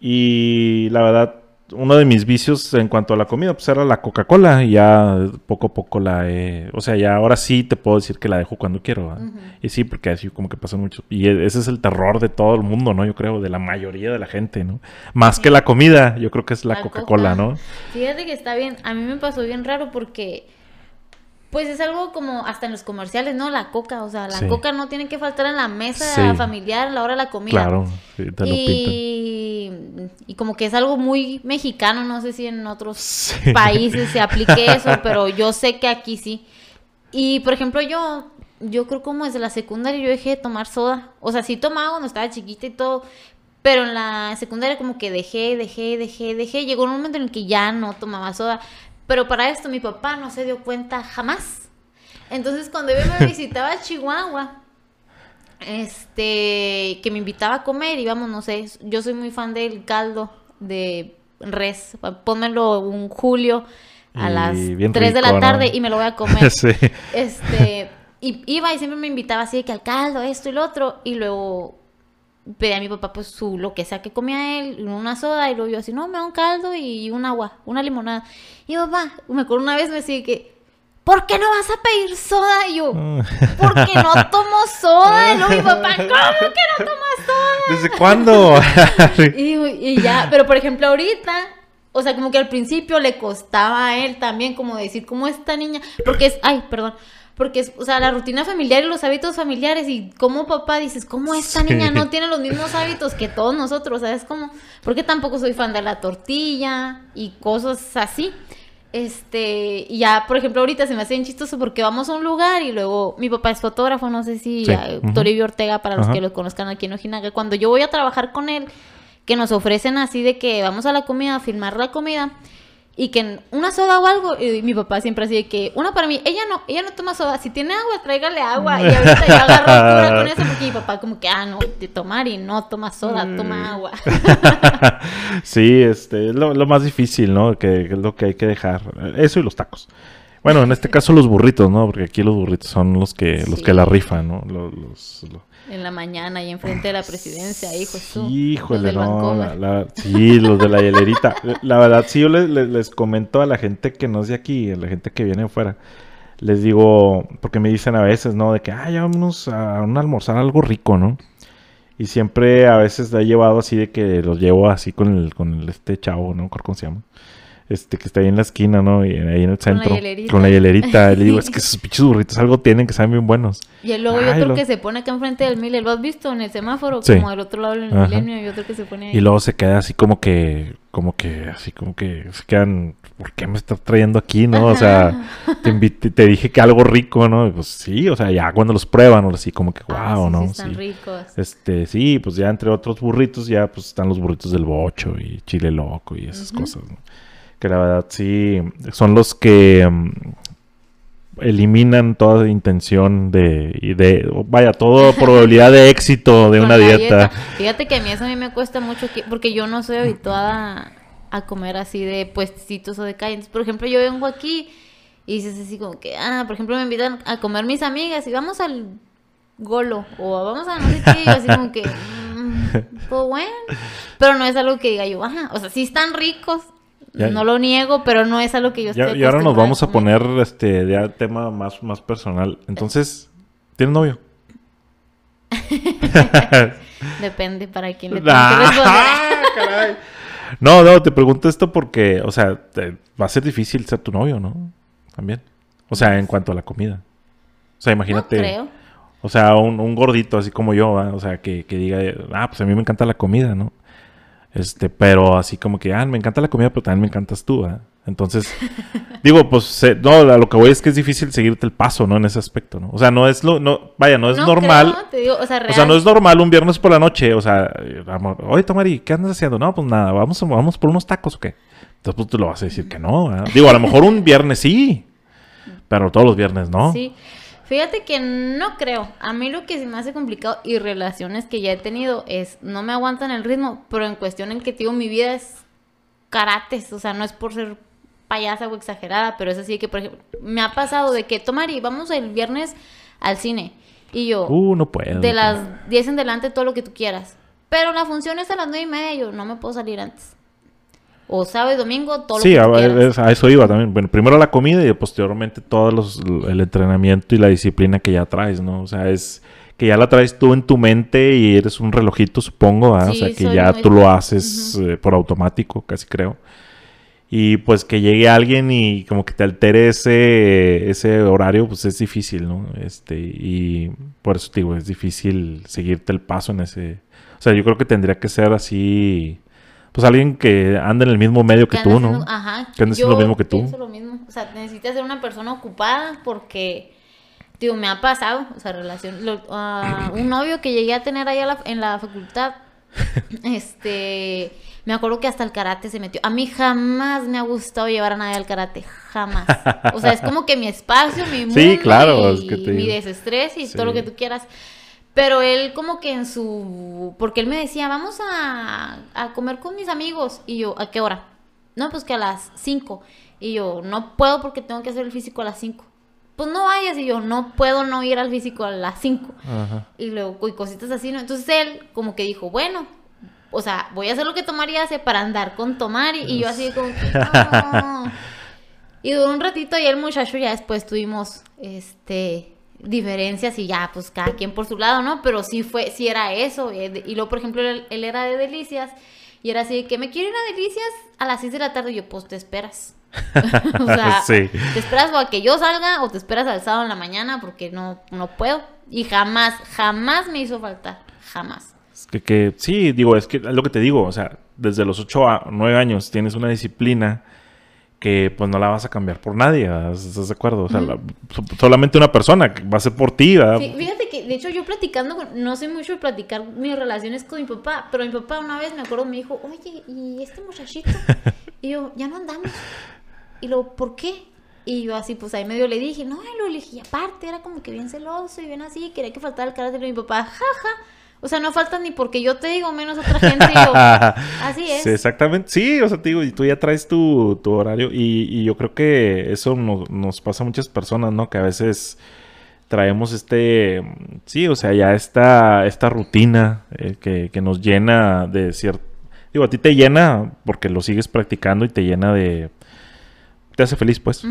y la verdad, uno de mis vicios en cuanto a la comida, pues era la Coca-Cola. Y ya poco a poco la he. O sea, ya ahora sí te puedo decir que la dejo cuando quiero. Y sí, porque así como que pasa mucho. Y e, ese es el terror de todo el mundo, ¿no? Yo creo, de la mayoría de la gente, ¿no? Más que la comida, yo creo que es la, Coca-Cola, ¿no? Fíjate que está bien. A mí me pasó bien raro porque pues es algo como hasta en los comerciales, ¿no? La coca, o sea, la coca no tiene que faltar en la mesa familiar a la hora de la comida. Claro, sí, te lo y... y como que es algo muy mexicano, no sé si en otros países se aplique eso, pero yo sé que aquí sí. Y por ejemplo, yo yo creo como desde la secundaria yo dejé de tomar soda. O sea, sí tomaba cuando estaba chiquita y todo, pero en la secundaria como que dejé, dejé, dejé, dejé. Llegó un momento en el que ya no tomaba soda. Pero para esto mi papá no se dio cuenta jamás. Entonces cuando yo me visitaba a Chihuahua, este, que me invitaba a comer, íbamos, no sé, yo soy muy fan del caldo de res, pónmelo un julio a las 3 de la tarde y me lo voy a comer. sí. Este, y iba y siempre me invitaba así de que al caldo, esto y lo otro, y luego pedía a mi papá pues su lo que sea que comía él, una soda, y luego yo así, no, me da un caldo y un agua, una limonada. Y papá, me acuerdo una vez me decía que, ¿por qué no vas a pedir soda? Y yo, porque no tomo soda. Y luego mi papá, ¿cómo que no tomas soda? ¿Desde cuándo? y, ya, pero por ejemplo ahorita, o sea, como que al principio le costaba a él también como decir, ¿cómo esta niña? Porque es, ay, perdón, porque es, o sea, la rutina familiar y los hábitos familiares y como papá dices, ¿cómo esta niña no tiene los mismos hábitos que todos nosotros? ¿Sabes cómo? Porque tampoco soy fan de la tortilla y cosas así. Este, y ya, por ejemplo, ahorita se me hace bien chistoso porque vamos a un lugar y luego mi papá es fotógrafo, no sé si Toribio Ortega, para los que lo conozcan aquí en Ojinaga, cuando yo voy a trabajar con él, que nos ofrecen así de que vamos a la comida, a filmar la comida, y que una soda o algo, y mi papá siempre así de que, una para mí, ella no, ella no toma soda, si tiene agua, tráigale agua, y ahorita ya agarro con eso, porque mi papá como que, ah, no, de tomar y no toma soda, toma mm. agua. sí, este, es lo, más difícil, ¿no? Que, es lo que hay que dejar, eso y los tacos. Bueno, en este caso los burritos, ¿no? Porque aquí los burritos son los que los que la rifan, ¿no? Los, En la mañana y enfrente de la presidencia, hijo. Sí, híjole, no. sí, los de la hielerita. la verdad, sí, yo les, les, comento a la gente que no es de aquí, a la gente que viene afuera. Les digo, porque me dicen a veces, ¿no? De que, ay, vámonos a un almorzar algo rico, ¿no? Y siempre a veces la he llevado así de que los llevo así con el, con el, este chavo, ¿no? ¿Cómo se llama? Este, que está ahí en la esquina, ¿no? Y ahí en el centro. Con la hielerita. Con la hielerita. le digo, es que esos pinches burritos algo tienen que saben bien buenos. Y luego hay otro que se pone acá enfrente del Miller. ¿Lo has visto en el semáforo? Como del otro lado del milenio y otro que se pone ahí. Y luego se queda así como que, como que, así como que se quedan, ¿por qué me estás trayendo aquí, no? O sea, te, te dije que algo rico, ¿no? pues sí, o sea, ya cuando los prueban, o así como que, wow, ah, ¿no? Sí, están ricos. Este, sí, pues ya entre otros burritos, ya pues están los burritos del bocho y chile loco y esas cosas, ¿no? Que la verdad sí son los que mm, eliminan toda intención de, de vaya, toda probabilidad de éxito de una dieta. Fíjate que a mí eso a mí me cuesta mucho porque yo no soy habituada a comer así de puestecitos o de calle. por ejemplo, yo vengo aquí y dices así como que, ah, por ejemplo, me invitan a comer mis amigas y vamos al golo o vamos a no sé qué, y así como que, mm, pues bueno, pero no es algo que diga yo, ajá, o sea, sí están ricos, no lo niego, pero no es algo que yo estoy Y ahora nos vamos a poner este de tema más, más personal. Entonces, ¿tienes novio? Depende para quién le ah, No, no, te pregunto esto porque, o sea, va a ser difícil ser tu novio, ¿no? También. O sea, en cuanto a la comida. O sea, imagínate. creo. O sea, un, un gordito así como yo, o sea, que, que diga, ah, pues a mí me encanta la comida, ¿no? Este, pero así como que, ah, me encanta la comida, pero también me encantas tú, ¿eh? Entonces, digo, pues, no, a lo que voy es que es difícil seguirte el paso, ¿no? En ese aspecto, ¿no? O sea, no es lo, no, vaya, no es normal. o, sea, no es normal un viernes por la noche, o sea, amor, oye, Tomari, ¿qué andas haciendo? No, pues nada, vamos, vamos por unos tacos o qué. Entonces, pues tú lo vas a decir que no, ¿eh? Digo, a lo mejor un viernes sí, pero todos los viernes no. Sí. Fíjate que no creo. A mí lo que se me hace complicado y relaciones que ya he tenido es no me aguantan el ritmo, pero en cuestión en que digo mi vida es karates, o sea, no es por ser payasa o exagerada, pero es así que, por ejemplo, me ha pasado de que, Tomari, vamos el viernes al cine. Y yo, uh, no puedo. De las 10 en delante, todo lo que tú quieras. Pero la función es a las 9 y media, yo no me puedo salir antes o sábado y domingo, todo sí, lo que a, a, eso iba también. Bueno, primero la comida y posteriormente todo los, el entrenamiento y la disciplina que ya traes, ¿no? O sea, es que ya la traes tú en tu mente y eres un relojito, supongo, o sea, que ya tú lo haces eh, por automático, casi creo. Y pues que llegue alguien y como que te altere ese, ese horario, pues es difícil, ¿no? Este, y por eso te digo, es difícil seguirte el paso en ese... O sea, yo creo que tendría que ser así pues alguien que anda en el mismo medio que, tú, ¿no? ajá. Que ande lo mismo que tú. lo mismo. O sea, necesitas ser una persona ocupada porque, digo, me ha pasado, o sea, relación, uh, un novio que llegué a tener ahí en la facultad, este, me acuerdo que hasta el karate se metió. A mí jamás me ha gustado llevar a nadie al karate, jamás. O sea, es como que mi espacio, mi mundo, sí, claro, y, mi desestrés y todo lo que tú quieras. Pero él como que en su... Porque él me decía, vamos a, a comer con mis amigos. Y yo, ¿a qué hora? No, pues que a las 5. Y yo, no puedo porque tengo que hacer el físico a las 5. Pues no vayas. Y yo, no puedo no ir al físico a las 5. Y luego, y cositas así, ¿no? Entonces él como que dijo, bueno, o sea, voy a hacer lo que Tomari hace para andar con Tomari. Y yo así como que, no. Y duró un ratito y el muchacho ya después tuvimos, este diferencias y ya, pues cada quien por su lado, ¿no? Pero sí fue, sí era eso. Eh, y luego, por ejemplo, él, era de Delicias y era así, que me quiero ir a Delicias a las 6 de la tarde. Y yo, pues te esperas. o sea, te esperas o a que yo salga o te esperas al sábado en la mañana porque no, no puedo. Y jamás, jamás me hizo faltar. Jamás. Es que, que sí, digo, es que es lo que te digo, o sea, desde los 8 a 9 años tienes una disciplina que pues no la vas a cambiar por nadie, ¿estás de acuerdo? O sea, solamente una persona que va a ser por ti, ¿verdad? fíjate que, de hecho, yo platicando, no sé mucho de platicar mis relaciones con mi papá, pero mi papá una vez me acuerdo me dijo, oye, ¿y este muchachito? y yo, ya no andamos. Y luego, ¿por qué? Y yo así, pues ahí medio le dije, no, lo elegí aparte, era como que bien celoso y bien así, quería que faltara el carácter de mi papá, jaja. O sea, no falta ni porque yo te digo, menos otra gente. así es. Sí, exactamente. Sí, o sea, te digo, y tú ya traes tu, tu horario. Y, yo creo que eso nos pasa a muchas personas, ¿no? Que a veces traemos este, sí, o sea, ya esta, esta rutina eh, que, que, nos llena de cierto, digo, a ti te llena porque lo sigues practicando y te llena de, te hace feliz, pues.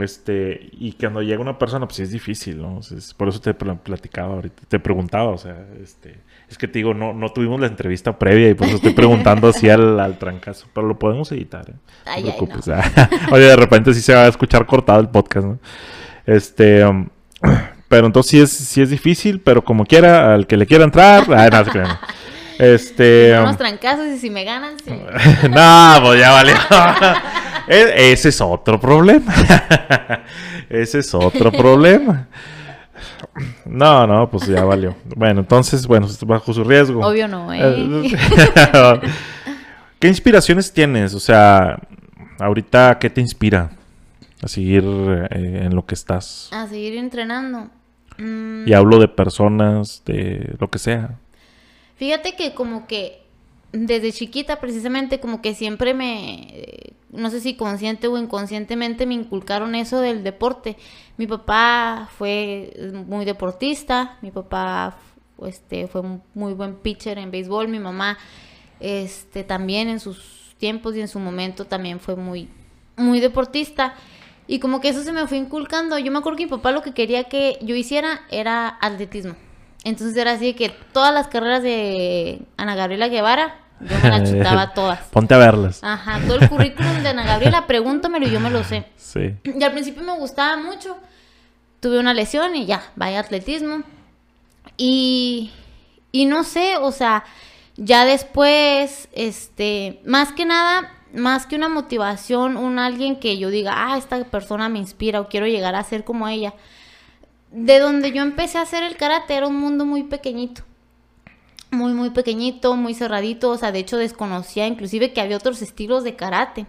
Este, y cuando llega una persona, pues es difícil, ¿no? por eso te platicaba ahorita, te preguntaba, o sea, este, es que te digo, no, no tuvimos la entrevista previa y por eso estoy preguntando así al, al trancazo, pero lo podemos editar, ¿eh? No te preocupes. Oye, de repente sí se va a escuchar cortado el podcast, ¿no? Este, um, pero entonces sí es, sí es difícil, pero como quiera, al que le quiera entrar, ay, no, se Este. Unos um, trancazos y si me ganan, sí. no, pues ya vale. E, ese es otro problema. ese es otro problema. No, no, pues ya valió. Bueno, entonces, bueno, bajo su riesgo. Obvio no, ¿eh? ¿Qué inspiraciones tienes? O sea, ahorita, ¿qué te inspira? a seguir eh, en lo que estás. A seguir entrenando. Y hablo de personas, de lo que sea. Fíjate que como que desde chiquita precisamente como que siempre me, no sé si consciente o inconscientemente me inculcaron eso del deporte. Mi papá fue muy deportista, mi papá este, fue muy buen pitcher en béisbol, mi mamá este, también en sus tiempos y en su momento también fue muy, muy deportista. Y como que eso se me fue inculcando. Yo me acuerdo que mi papá lo que quería que yo hiciera era atletismo. Entonces era así que todas las carreras de Ana Gabriela Guevara, yo me las chutaba todas. Ponte a verlas. Ajá, todo el currículum de Ana Gabriela, pregúntamelo y yo me lo sé. Sí. Y al principio me gustaba mucho. Tuve una lesión y ya, vaya atletismo. Y, y no sé, o sea, ya después, este, más que nada, más que una motivación, un alguien que yo diga, ah, esta persona me inspira o quiero llegar a ser como ella. De donde yo empecé a hacer el karate era un mundo muy pequeñito. Muy, muy pequeñito, muy cerradito. O sea, de hecho desconocía inclusive que había otros estilos de karate.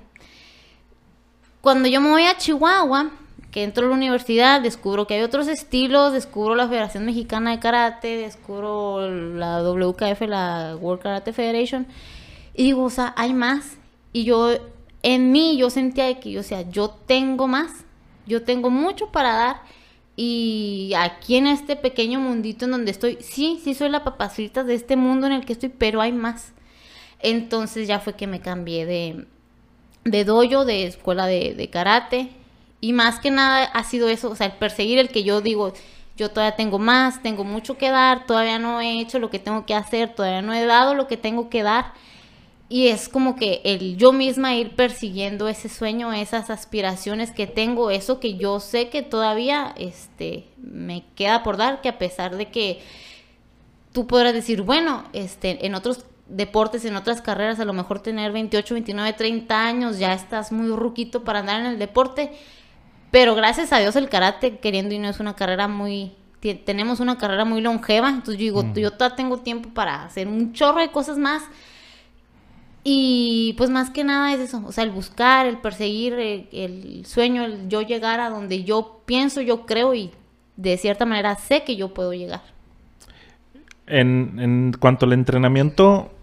Cuando yo me voy a Chihuahua, que entro a la universidad, descubro que hay otros estilos, descubro la Federación Mexicana de Karate, descubro la WKF, la World Karate Federation. Y digo, o sea, hay más. Y yo, en mí, yo sentía que, o sea, yo tengo más, yo tengo mucho para dar. Y aquí en este pequeño mundito en donde estoy, sí, sí soy la papacita de este mundo en el que estoy, pero hay más. Entonces ya fue que me cambié de, de dojo, de escuela de, de karate. Y más que nada ha sido eso, o sea, el perseguir el que yo digo, yo todavía tengo más, tengo mucho que dar, todavía no he hecho lo que tengo que hacer, todavía no he dado lo que tengo que dar. Y es como que el yo misma ir persiguiendo ese sueño, esas aspiraciones que tengo, eso que yo sé que todavía este, me queda por dar, que a pesar de que tú podrás decir, bueno, este, en otros deportes, en otras carreras, a lo mejor tener 28, 29, 30 años, ya estás muy ruquito para andar en el deporte, pero gracias a Dios el karate, queriendo y no es una carrera muy, tenemos una carrera muy longeva, entonces yo digo, yo todavía tengo tiempo para hacer un chorro de cosas más y pues más que nada es eso, o sea, el buscar, el perseguir el, sueño, el yo llegar a donde yo pienso, yo creo y de cierta manera sé que yo puedo llegar. En, cuanto al entrenamiento,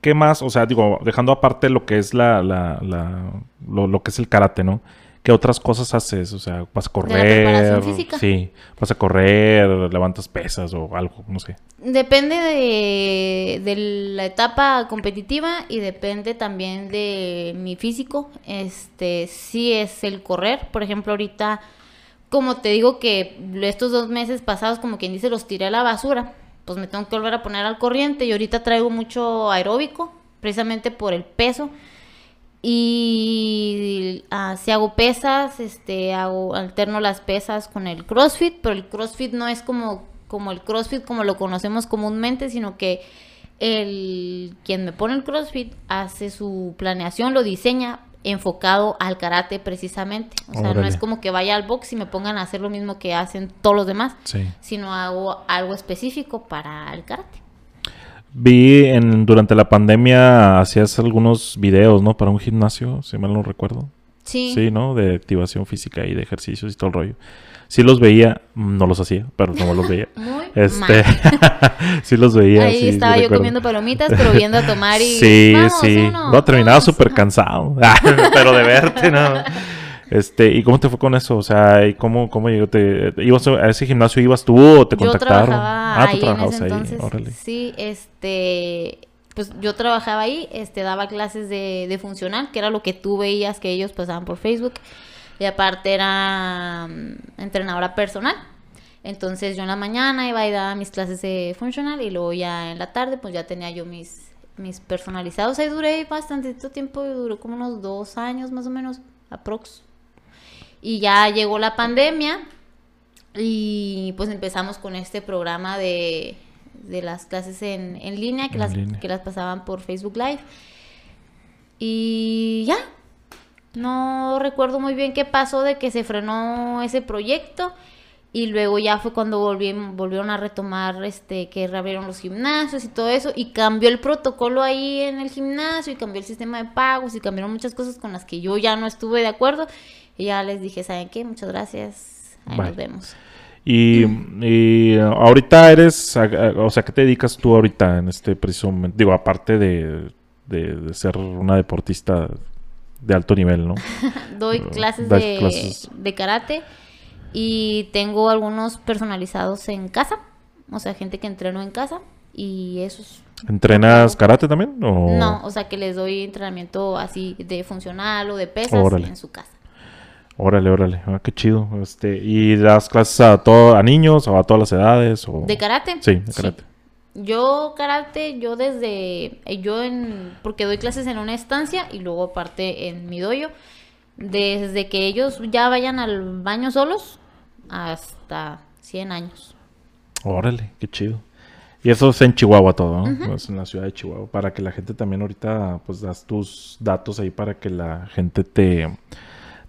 ¿qué más? O sea, digo, dejando aparte lo que es la, la, la lo, que es el karate, ¿no? ¿Qué otras cosas haces? O sea, vas a correr. Sí, vas a correr, levantas pesas o algo, no sé. Depende de, de, la etapa competitiva y depende también de mi físico. Este, sí es el correr. Por ejemplo, ahorita, como te digo que estos dos meses pasados, como quien dice, los tiré a la basura, pues me tengo que volver a poner al corriente y ahorita traigo mucho aeróbico, precisamente por el peso y uh, si hago pesas, este, hago, alterno las pesas con el CrossFit, pero el CrossFit no es como, como el CrossFit como lo conocemos comúnmente, sino que el quien me pone el CrossFit hace su planeación, lo diseña enfocado al karate precisamente. O sea, no es como que vaya al box y me pongan a hacer lo mismo que hacen todos los demás, sino hago algo específico para el karate. Vi en, durante la pandemia hacías algunos videos, ¿no? Para un gimnasio, si mal no recuerdo. Sí. Sí, ¿no? De activación física y de ejercicios y todo el rollo. Sí los veía, no los hacía, pero no los veía. Muy este, sí los veía. Ahí estaba yo comiendo palomitas, pero viendo a tomar y... Sí, sí. no, terminaba súper cansado. pero de verte, ¿no? Este, ¿y cómo te fue con eso? O sea, ¿y cómo, cómo llegó? Te, ¿Ibas a ese gimnasio ibas tú o te contactaron? ah, tú trabajabas ahí. Sí, este, pues yo trabajaba ahí, este, daba clases de, de funcional, que era lo que tú veías que ellos pasaban por Facebook. Y aparte era mm, entrenadora personal. Entonces yo en la mañana iba y daba mis clases de funcional y luego ya en la tarde pues ya tenía yo mis, mis personalizados. Ahí duré bastante tiempo, duró como unos dos años más o menos, aprox. Y ya llegó la pandemia y pues empezamos con este programa de, de las clases en, en línea, que, las, que las pasaban por Facebook Live. Y ya, no recuerdo muy bien qué pasó de que se frenó ese proyecto y luego ya fue cuando volvieron a retomar este que reabrieron los gimnasios y todo eso y cambió el protocolo ahí en el gimnasio y cambió el sistema de pagos y cambiaron muchas cosas con las que yo ya no estuve de acuerdo y ya les dije, ¿saben qué? Muchas gracias. Ahí nos vemos. Y, y, ahorita eres, o sea, ¿qué te dedicas tú ahorita en este preciso momento? Digo, aparte de, de, ser una deportista de alto nivel, ¿no? Doy clases, de, de karate y tengo algunos personalizados en casa, o sea, gente que entreno en casa y esos. ¿Entrenas karate también? O... No, o sea, que les doy entrenamiento así de funcional o de pesas en su casa. Órale, órale, ah, qué chido. Este, ¿Y das clases a todo, a niños o a todas las edades? O... ¿De karate? Sí, de karate. Yo karate, yo desde, yo en, porque doy clases en una estancia y luego aparte en mi doyo, desde que ellos ya vayan al baño solos hasta 100 años. Órale, qué chido. Y eso es en Chihuahua todo, ¿no? Es en la ciudad de Chihuahua. Para que la gente también ahorita, pues das tus datos ahí para que la gente te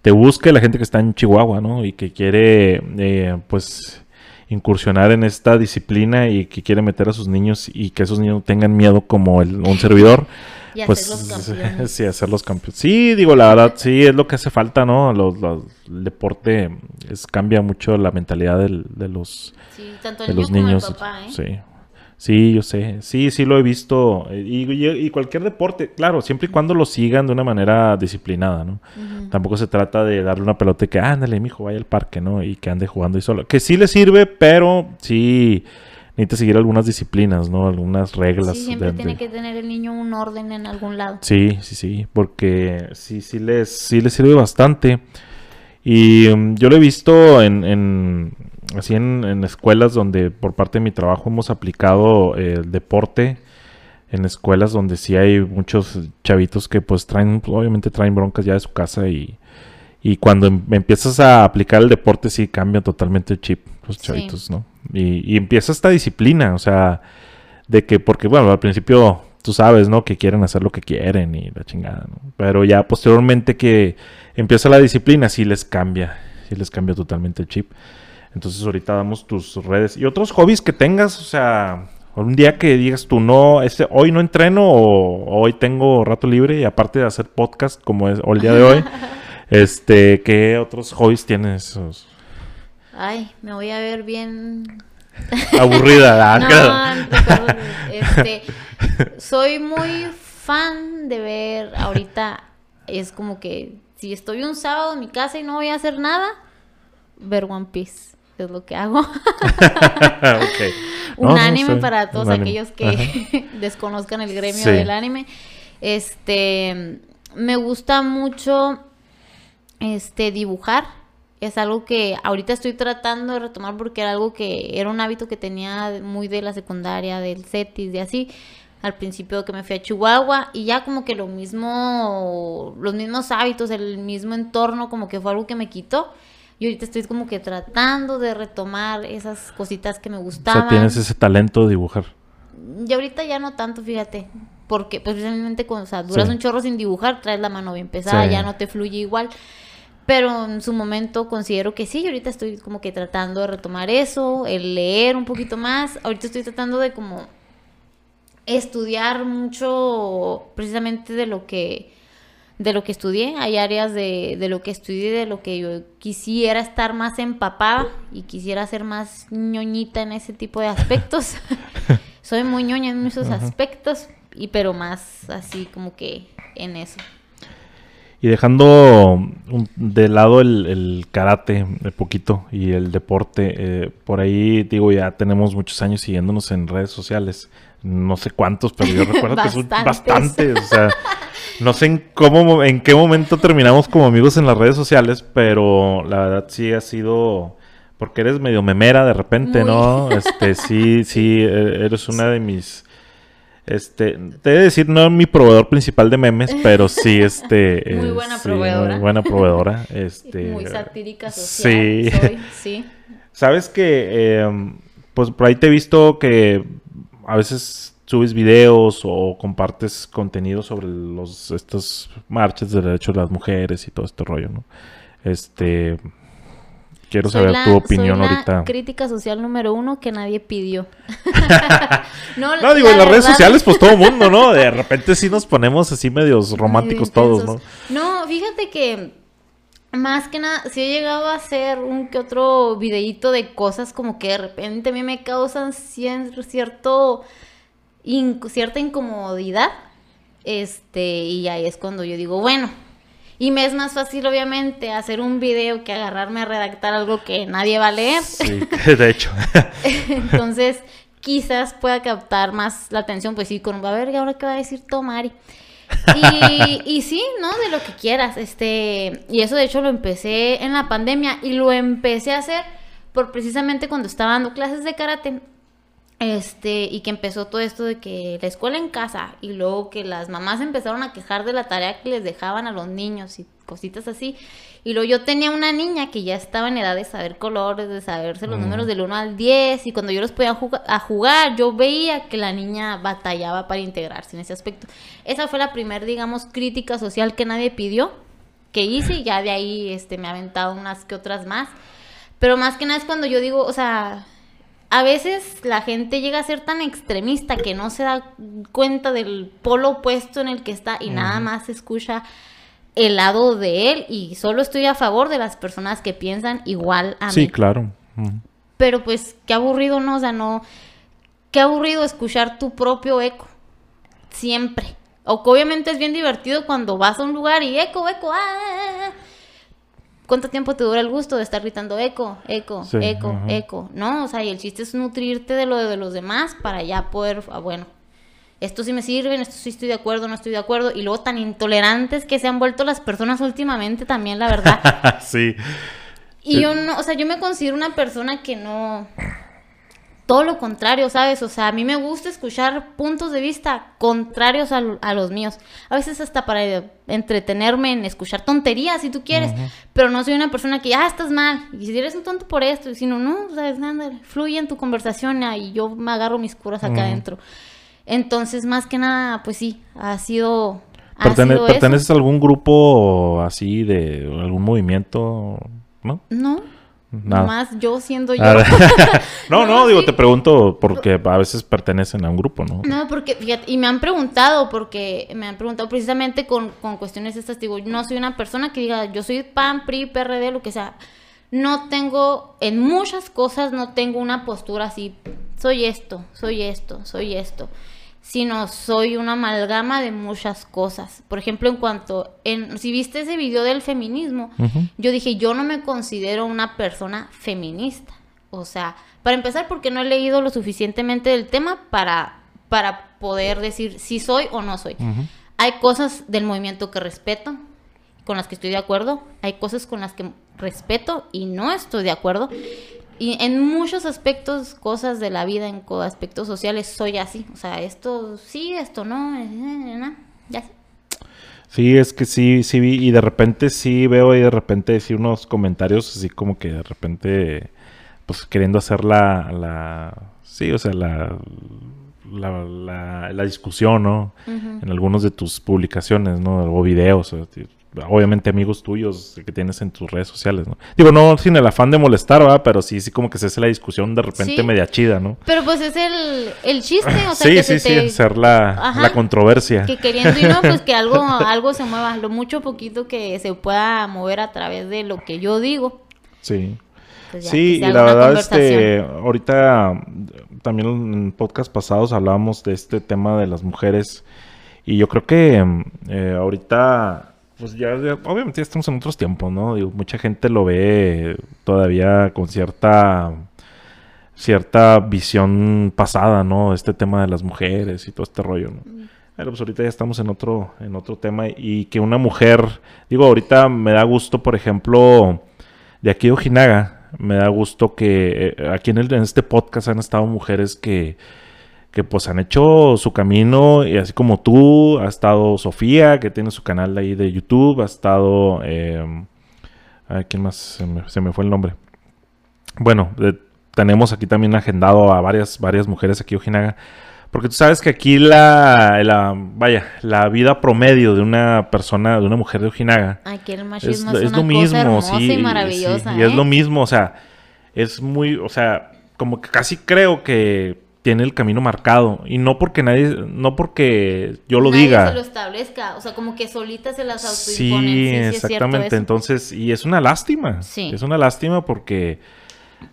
te busque la gente que está en Chihuahua, ¿no? Y que quiere, eh, pues, incursionar en esta disciplina y que quiere meter a sus niños y que esos niños tengan miedo como el, un servidor. Y pues sí, hacer los campeones. Sí, digo, la verdad, sí, es lo que hace falta, ¿no? Los, el deporte es, cambia mucho la mentalidad del, de los, sí, tanto el de los niños. Como el papá, ¿eh? Sí. Sí, yo sé. Sí, sí lo he visto. Y, cualquier deporte, claro, siempre y cuando lo sigan de una manera disciplinada, ¿no? Tampoco se trata de darle una pelota y que, ándale, mijo, vaya al parque, ¿no? Y que ande jugando y solo. Que sí le sirve, pero sí necesita seguir algunas disciplinas, ¿no? Algunas reglas. Sí, siempre tiene que tener el niño un orden en algún lado. Sí, sí, sí, porque sí, sí les, sí les sirve bastante. Y mm, yo lo he visto en así en, escuelas donde por parte de mi trabajo hemos aplicado eh, el deporte en escuelas donde sí hay muchos chavitos que pues traen, obviamente traen broncas ya de su casa y, y cuando em, empiezas a aplicar el deporte sí cambia totalmente el chip los chavitos, ¿no? Y, y, empieza esta disciplina, o sea, de que, porque bueno, al principio tú sabes, ¿no? Que quieren hacer lo que quieren y la chingada, ¿no? Pero ya posteriormente que empieza la disciplina sí les cambia, sí les cambia totalmente el chip. Entonces ahorita damos tus redes y otros hobbies que tengas, o sea, un día que digas tú, no, este, hoy no entreno o hoy tengo rato libre y aparte de hacer podcast como es el día de hoy, este, ¿qué otros hobbies tienes? Ay, me voy a ver bien aburrida. Ah, no, este, soy muy fan de ver ahorita es como que si estoy un sábado en mi casa y no voy a hacer nada, ver One Piece es lo que hago. Un anime para todos aquellos que desconozcan el gremio del anime. Este, me gusta mucho este dibujar. Es algo que ahorita estoy tratando de retomar porque era algo que era un hábito que tenía muy de la secundaria, del CETIS, de así. Al principio que me fui a Chihuahua y ya como que lo mismo, los mismos hábitos, el mismo entorno, como que fue algo que me quitó. Y ahorita estoy como que tratando de retomar esas cositas que me gustaban. O sea, tienes ese talento de dibujar. Y ahorita ya no tanto, fíjate. Porque pues precisamente cuando o sea, duras un chorro sin dibujar, traes la mano bien pesada, ya no te fluye igual. Pero en su momento considero que sí, ahorita estoy como que tratando de retomar eso, el leer un poquito más. Ahorita estoy tratando de como estudiar mucho precisamente de lo que de lo que estudié, hay áreas de, de lo que estudié, de lo que yo quisiera estar más empapada y quisiera ser más ñoñita en ese tipo de aspectos. Soy muy ñoña en esos aspectos, y pero más así como que en eso. Y dejando de lado el, karate un poquito y el deporte, eh, por ahí digo, ya tenemos muchos años siguiéndonos en redes sociales. No sé cuántos, pero yo recuerdo que son bastantes. O sea, no sé en cómo, en qué momento terminamos como amigos en las redes sociales, pero la verdad sí ha sido porque eres medio memera de repente, ¿no? Este, sí, sí, e, eres una de mis este, te he de decir, no mi proveedor principal de memes, pero sí, este. muy buena proveedora. Muy buena proveedora. Este, muy satírica social. Sí. sí. Sabes que, em, pues por ahí te he visto que a veces subes videos o compartes contenido sobre los estas marchas de derechos de las mujeres y todo este rollo, ¿no? Este quiero saber tu opinión soy la ahorita. Crítica social número uno que nadie pidió. no, digo, en las redes sociales, pues todo el mundo, ¿no? De repente sí nos ponemos así medios románticos todos, ¿no? No, fíjate que más que nada, sí he llegado a hacer un que otro videíto de cosas como que de repente a mí me causan cierto cierta incomodidad. Este, y ahí es cuando yo digo, bueno, y me es más fácil, obviamente, hacer un video que agarrarme a redactar algo que nadie va a leer. Sí, de hecho. Entonces, quizás pueda captar más la atención, pues sí, con, a ver, ahora qué va a decir Tomari? Y, y sí, ¿no? De lo que quieras. Este, y eso de hecho lo empecé en la pandemia y lo empecé a hacer por precisamente cuando estaba dando clases de karate. Este, y que empezó todo esto de que la escuela en casa y luego que las mamás empezaron a quejar de la tarea que les dejaban a los niños y cositas así. Y luego yo tenía una niña que ya estaba en edad de saber colores, de saberse los números del 1 al 10 y cuando yo los podía a jugar, yo veía que la niña batallaba para integrarse en ese aspecto. Esa fue la primera, digamos, crítica social que nadie pidió, que hice y ya de ahí este, me ha aventado unas que otras más. Pero más que nada es cuando yo digo, o sea, a veces la gente llega a ser tan extremista que no se da cuenta del polo opuesto en el que está y nada más escucha el lado de él y solo estoy a favor de las personas que piensan igual a mí. Sí, claro. Pero pues qué aburrido, ¿no? O sea, no... Qué aburrido escuchar tu propio eco. Siempre. O que obviamente es bien divertido cuando vas a un lugar y eco, eco, ah, ah, ah, ¿Cuánto tiempo te dura el gusto de estar gritando eco, eco, eco, eco? ¿No? O sea, y el chiste es nutrirte de lo de los demás para ya poder, ah, bueno, esto sí me sirve, esto sí estoy de acuerdo, no estoy de acuerdo. Y luego tan intolerantes que se han vuelto las personas últimamente también, la verdad. sí. Y yo no, o sea, yo me considero una persona que no, todo lo contrario, ¿sabes? O sea, a mí me gusta escuchar puntos de vista contrarios a, los míos. A veces hasta para entretenerme en escuchar tonterías, si tú quieres. Pero no soy una persona que, ah, estás mal. Y si eres un tonto por esto, sino, no, ¿sabes? Nada, fluye en tu conversación y yo me agarro mis curas acá adentro. Entonces, más que nada, pues sí, ha sido... ¿Perteneces a algún grupo así de algún movimiento? ¿No? No. Nada. Más yo siendo yo. no, no, digo, te pregunto porque a veces pertenecen a un grupo, ¿no? No, porque, fíjate, y me han preguntado, porque me han preguntado precisamente con, con cuestiones estas, digo, no soy una persona que diga, yo soy PAN, PRI, PRD, lo que sea. No tengo, en muchas cosas no tengo una postura así, soy esto, soy esto, soy esto sino soy una amalgama de muchas cosas. Por ejemplo, en cuanto, en, si viste ese video del feminismo, yo dije, yo no me considero una persona feminista. O sea, para empezar, porque no he leído lo suficientemente del tema para, para poder decir si soy o no soy. Hay cosas del movimiento que respeto, con las que estoy de acuerdo. Hay cosas con las que respeto y no estoy de acuerdo. Y en muchos aspectos, cosas de la vida, en aspectos sociales, soy así. O sea, esto sí, esto no, eh, eh, eh, ya sé. Sí, es que sí, sí vi, y de repente sí veo y de repente decir unos comentarios así como que de repente, pues queriendo hacer la, la sí, o sea, la, la, la, discusión, ¿no? En algunos de tus publicaciones, ¿no? O videos, obviamente amigos tuyos que tienes en tus redes sociales, ¿no? Digo, no sin el afán de molestar, ¿verdad? Pero sí, sí como que se hace la discusión de repente media chida, ¿no? Pero pues es el, el chiste, o sea, sí, que sí, sí, hacer la, la, controversia. Que queriendo y no, pues que algo, algo se mueva, lo mucho poquito que se pueda mover a través de lo que yo digo. Sí. Pues sí, y la verdad, este, ahorita también en podcast pasados hablábamos de este tema de las mujeres y yo creo que eh, ahorita, pues ya, obviamente ya estamos en otros tiempos, ¿no? Digo, mucha gente lo ve todavía con cierta cierta visión pasada, ¿no? Este tema de las mujeres y todo este rollo, ¿no? Pero pues ahorita ya estamos en otro, en otro tema y que una mujer, digo, ahorita me da gusto, por ejemplo, de aquí de Ojinaga, me da gusto que eh, aquí en, el, en este podcast han estado mujeres que, que pues han hecho su camino y así como tú, ha estado Sofía, que tiene su canal ahí de YouTube, ha estado... Eh, ¿Quién más? Se me, fue el nombre. Bueno, tenemos aquí también agendado a varias, varias mujeres aquí Ojinaga. Porque tú sabes que aquí la, la, vaya, la vida promedio de una persona, de una mujer de Ojinaga. Aquí el machismo es, lo mismo, sí, y maravillosa. y es lo ¿eh? mismo, o sea, es muy, o sea, como que casi creo que tiene el camino marcado. Y no porque nadie no porque yo lo diga. se lo establezca. O sea como que solita se las autoimponen. Sí, sí exactamente. entonces y es una lástima. Sí. es una lástima porque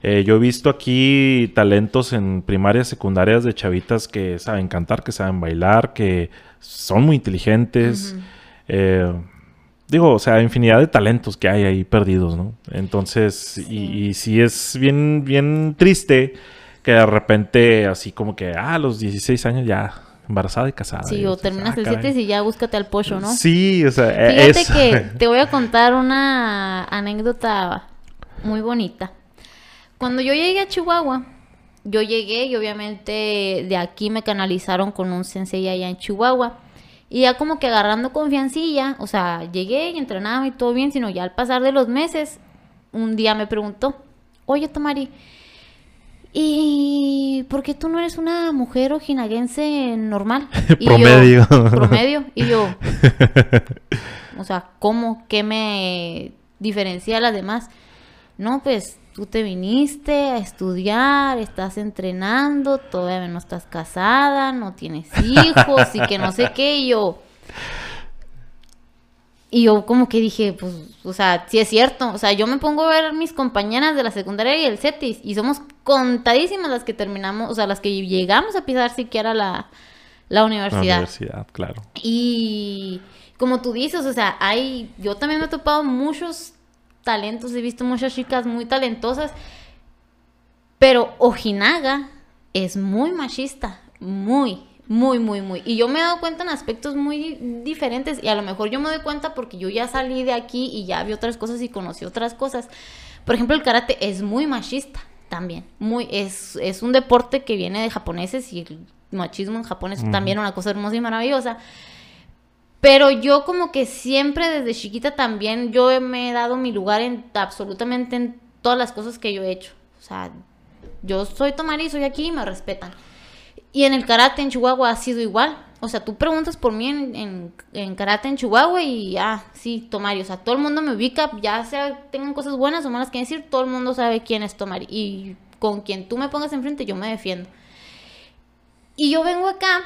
eh, yo he visto aquí talentos en primarias secundarias de chavitas que saben cantar que saben bailar que son muy inteligentes. Eh, digo, o sea, infinidad de talentos que hay ahí perdidos, ¿no? Entonces, y, y sí es bien, bien triste que de repente así como que, ah, a los 16 años ya embarazada y casada. Sí, o terminas ah, el 7 y ya búscate al pollo, ¿no? Sí, o sea, e-, Fíjate que te voy a contar una anécdota muy bonita. Cuando yo llegué a Chihuahua, yo llegué y obviamente de aquí me canalizaron con un sensei allá en Chihuahua. Y ya como que agarrando confiancilla, o sea, llegué y entrenaba y todo bien, sino ya al pasar de los meses, un día me preguntó, oye Tomari, ¿y por qué tú no eres una mujer ojinaguense normal? promedio. promedio. Y yo, o sea, ¿cómo? ¿Qué me diferencia a las demás? No, pues tú te viniste a estudiar, estás entrenando, todavía no estás casada, no tienes hijos y que no sé qué. Y yo, y yo como que dije, pues, o sea, sí es cierto. O sea, yo me pongo a ver mis compañeras de la secundaria y el CETIS y somos contadísimas las que terminamos, o sea, las que llegamos a pisar siquiera la, la universidad. La universidad, claro. Y como tú dices, o sea, hay, yo también me he topado muchos talentos, he visto muchas chicas muy talentosas, pero Ojinaga es muy machista, muy, muy, muy, muy. Y yo me he dado cuenta en aspectos muy diferentes y a lo mejor yo me doy cuenta porque yo ya salí de aquí y ya vi otras cosas y conocí otras cosas. Por ejemplo, el karate es muy machista también. Muy, es, es un deporte que viene de japoneses y el machismo en Japón es también una cosa hermosa y maravillosa. Pero yo como que siempre desde chiquita también yo me he dado mi lugar en absolutamente en todas las cosas que yo he hecho. O sea, yo soy Tomari, soy aquí y me respetan. Y en el karate en Chihuahua ha sido igual. O sea, tú preguntas por mí en, en, karate en Chihuahua y ah, sí, Tomari. O sea, todo el mundo me ubica, ya sea tengan cosas buenas o malas que decir, todo el mundo sabe quién es Tomari. Y con quien tú me pongas enfrente, yo me defiendo. Y yo vengo acá,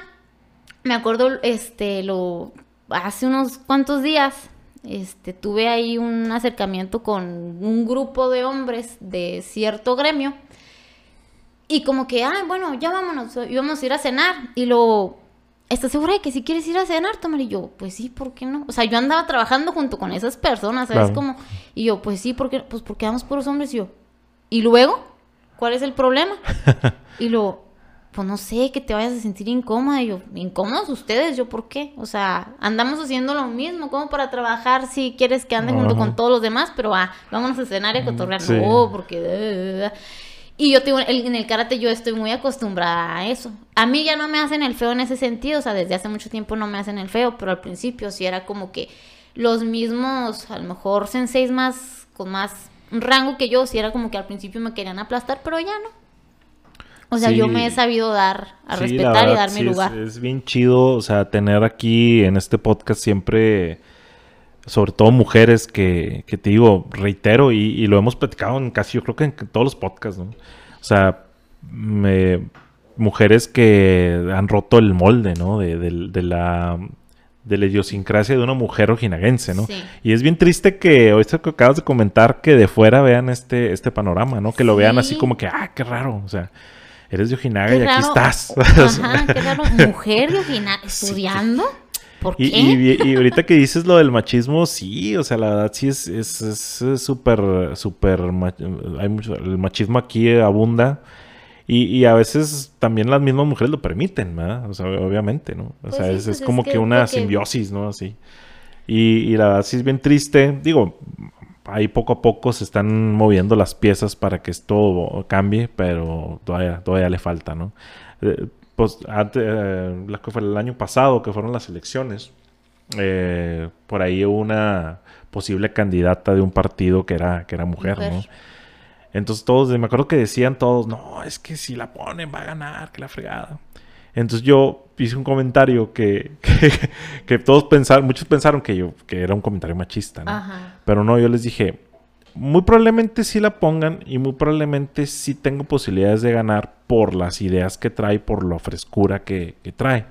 me acuerdo, este, lo, hace unos cuantos días, este, tuve ahí un acercamiento con un grupo de hombres de cierto gremio y como que, ay, bueno, ya vámonos, íbamos a ir a cenar. Y lo, ¿estás segura de que si quieres ir a cenar, Tomar? Y yo, pues sí, ¿por qué no? O sea, yo andaba trabajando junto con esas personas, ¿sabes? Como, y yo, pues sí, porque, pues porque vamos puros hombres. Y yo, ¿y luego? ¿Cuál es el problema? y lo, pues no sé, que te vayas a sentir incómoda. Y yo, ¿incómodos ustedes? ¿Yo por qué? O sea, andamos haciendo lo mismo, como para trabajar si quieres que ande junto con todos los demás, pero ah, vámonos a cenar y a cotorrear. No, porque... Y yo tengo, en el karate yo estoy muy acostumbrada a eso. A mí ya no me hacen el feo en ese sentido, o sea, desde hace mucho tiempo no me hacen el feo, pero al principio sí era como que los mismos, a lo mejor senseis más, con más rango que yo, sí era como que al principio me querían aplastar, pero ya no. O sea, yo me he sabido dar, a respetar y dar mi lugar. Es, es, bien chido, o sea, tener aquí en este podcast siempre sobre todo mujeres que, que te digo, reitero, y, lo hemos platicado en casi, yo creo que en todos los podcasts, ¿no? O sea, mujeres que han roto el molde, ¿no? De, de, la de la idiosincrasia de una mujer ojinaguense, ¿no? Y es bien triste que hoy que acabas de comentar que de fuera vean este, este panorama, ¿no? Que lo vean así como que, ah, qué raro, o sea, eres de Ojinaga y aquí estás. Ajá, qué raro, mujer de Ojinaga, estudiando. ¿Por qué? Y, ahorita que dices lo del machismo, sí, o sea, la verdad sí es súper, es, súper, hay mucho, el machismo aquí abunda. Y, a veces también las mismas mujeres lo permiten, ¿verdad? O sea, obviamente, ¿no? O pues sea, es, pues como que, una simbiosis, ¿no? Así. Y, la verdad sí es bien triste. Digo, ahí poco a poco se están moviendo las piezas para que esto cambie, pero todavía, todavía le falta, ¿no? Pues antes, eh, que fue el año pasado, que fueron las elecciones, eh, por ahí una posible candidata de un partido que era, que era mujer. ¿no? Entonces todos, me acuerdo que decían todos, no, es que si la ponen va a ganar, que la fregada. Entonces yo hice un comentario que, que, todos pensaron, muchos pensaron que yo, que era un comentario machista, ¿no? Pero no, yo les dije, muy probablemente sí la pongan y muy probablemente sí tengo posibilidades de ganar por las ideas que trae, por la frescura que, trae.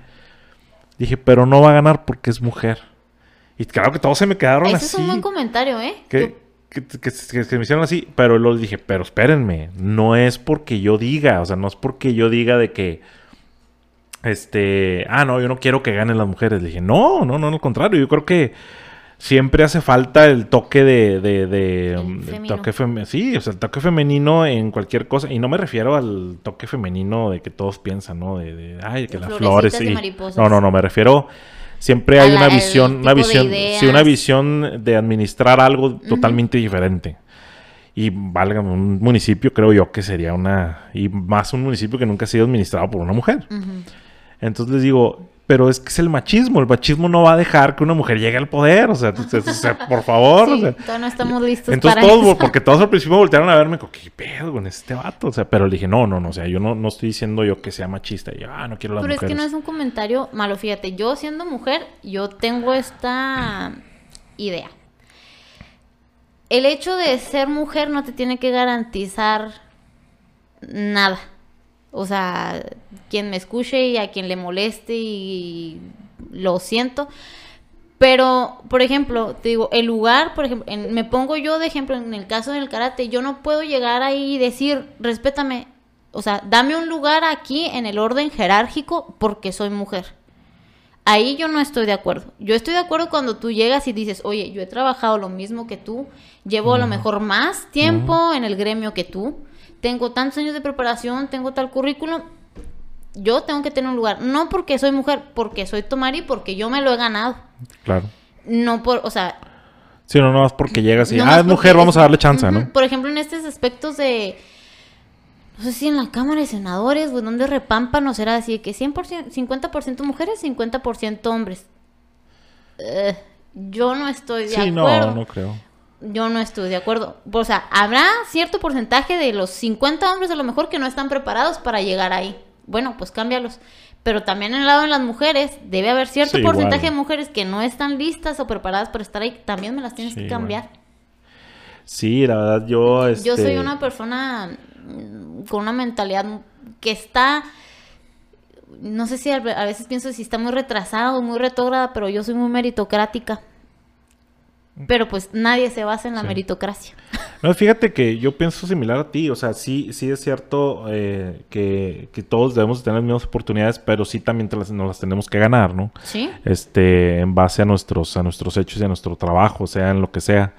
Dije, pero no va a ganar porque es mujer. Y claro que todos se me quedaron así. Ese es un buen comentario, ¿eh? que, que, me hicieron así, pero luego dije, pero espérenme, no es porque yo diga, o sea, no es porque yo diga de que, este, ah, no, yo no quiero que ganen las mujeres. Le dije, no, no, no, al contrario, yo creo que siempre hace falta el toque de, de, de um, toque sí, o sea, el toque femenino en cualquier cosa, y no me refiero al toque femenino de que todos piensan, ¿no? De, ay, que las flores, sí. No, no, no, me refiero siempre hay una visión, una visión, sí, una visión de administrar algo totalmente diferente. Y valga un municipio, creo yo que sería una, y más un municipio que nunca ha sido administrado por una mujer. Entonces les digo, pero es que es el machismo. El machismo no va a dejar que una mujer llegue al poder. O sea, por favor. Sí, no estamos listos entonces todos, porque todos al principio voltearon a verme como, ¿qué pedo con este vato? O sea, pero le dije, no, no, no. O sea, yo no, no estoy diciendo yo que sea machista. Y yo, ah, no quiero las pero mujeres. Pero es que no es un comentario malo. Fíjate, yo siendo mujer, yo tengo esta idea. El hecho de ser mujer no te tiene que garantizar nada. O sea, quien me escuche y a quien le moleste y lo siento. Pero, por ejemplo, te digo, el lugar, por ejemplo, me pongo yo de ejemplo en el caso del karate, yo no puedo llegar ahí y decir, respétame, o sea, dame un lugar aquí en el orden jerárquico porque soy mujer. Ahí yo no estoy de acuerdo. Yo estoy de acuerdo cuando tú llegas y dices, oye, yo he trabajado lo mismo que tú, llevo a lo mejor más tiempo en el gremio que tú, tengo tantos años de preparación, tengo tal currículum, yo tengo que tener un lugar. No porque soy mujer, porque soy Tomari, porque yo me lo he ganado. Claro. No por, o sea... Sí, no, no es porque llegas y, ah, es mujer, vamos a darle chance, ¿no? Por ejemplo, en estos aspectos de... No sé si en la Cámara de Senadores, o donde repampan, o será así, que 100%, 50% mujeres, 50% hombres. Eh, yo no estoy de sí, acuerdo. no, no creo yo no estoy de acuerdo. O sea, habrá cierto porcentaje de los 50 hombres a lo mejor que no están preparados para llegar ahí. Bueno, pues cámbialos. Pero también en el lado de las mujeres, debe haber cierto porcentaje de mujeres que no están listas o preparadas para estar ahí. También me las tienes que cambiar. Sí, la verdad, yo... Este... Yo soy una persona mm, con una mentalidad que está... No sé si a veces pienso si está muy retrasada o muy retrógrada, pero yo soy muy meritocrática. Pero pues nadie se basa en la meritocracia. No, fíjate que yo pienso similar a ti. O sea, sí, sí es cierto eh, que, todos debemos tener las mismas oportunidades, pero sí también las, nos las tenemos que ganar, ¿no? Sí. Este, en base a nuestros, a nuestros hechos y a nuestro trabajo, sea en lo que sea.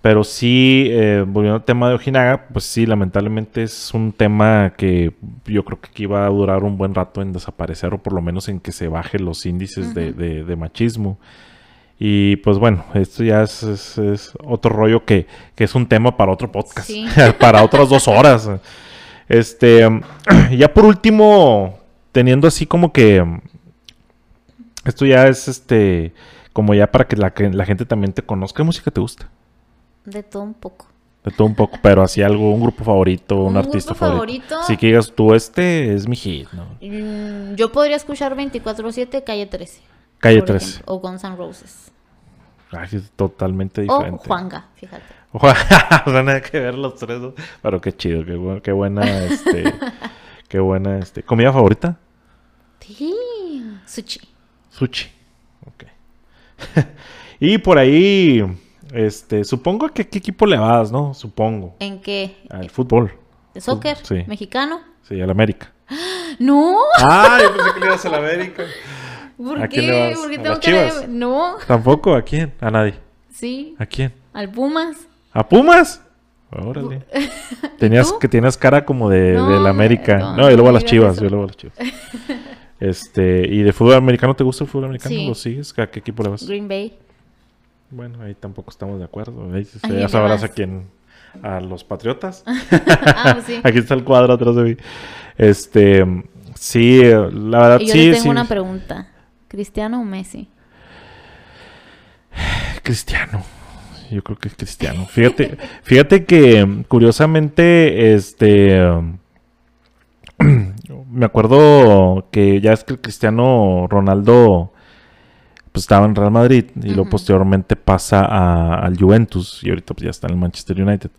Pero sí, eh, volviendo al tema de Ojinaga, pues sí, lamentablemente es un tema que yo creo que aquí va a durar un buen rato en desaparecer o por lo menos en que se bajen los índices de, de machismo. Y pues bueno, esto ya es, otro rollo que, es un tema para otro podcast, para otras dos horas. Este, ya por último, teniendo así como que esto ya es este, como ya para que la, que la gente también te conozca. ¿Qué música te gusta? De todo un poco. De todo un poco, pero así algo, un grupo favorito, un, artista favorito. Si que digas tú, este es mi hit, ¿no? Mm, yo podría escuchar 24-7 Calle 13. Calle 13. o Guns N' Roses. Es totalmente diferente. O Juanga, fíjate. Nada que ver los tres, pero qué chido, qué, qué buena, este, qué buena, este, ¿comida favorita? Sí, sushi. Sushi, ok. y por ahí, este, supongo que qué equipo le vas, ¿no? Supongo. ¿En qué? Al fútbol. ¿De soccer? Sí. ¿Mexicano? Sí, al América. ¡No! Ah, yo pensé que le ibas al América. ¿Por ¿A qué? quién le vas? ¿Por qué ¿A tengo las que Chivas? No. ¿Tampoco? ¿A quién? A nadie. Sí. ¿A quién? Al Pumas. ¿A Pumas? Órale. Tenías, que tienes cara como de, No, del América. no, No, y luego a las chivas. eso. Yo luego a las chivas. Este, ¿y de fútbol americano te gusta el fútbol americano? Sí. ¿Lo sigues? ¿A qué equipo le vas? Green Bay. Bueno, ahí tampoco estamos de acuerdo. Ahí ¿A ya sabrás vas? a quién. A los Patriotas. Ah, pues sí. Aquí está el cuadro atrás de mí. Este, sí, la verdad Y yo sí. le tengo sí. una pregunta. ¿Cristiano o Messi? Cristiano. Yo creo que es cristiano. Fíjate, fíjate que curiosamente, este me acuerdo que ya es que el Cristiano Ronaldo pues estaba en Real Madrid y luego posteriormente pasa a- al Juventus y ahorita pues ya está en el Manchester United.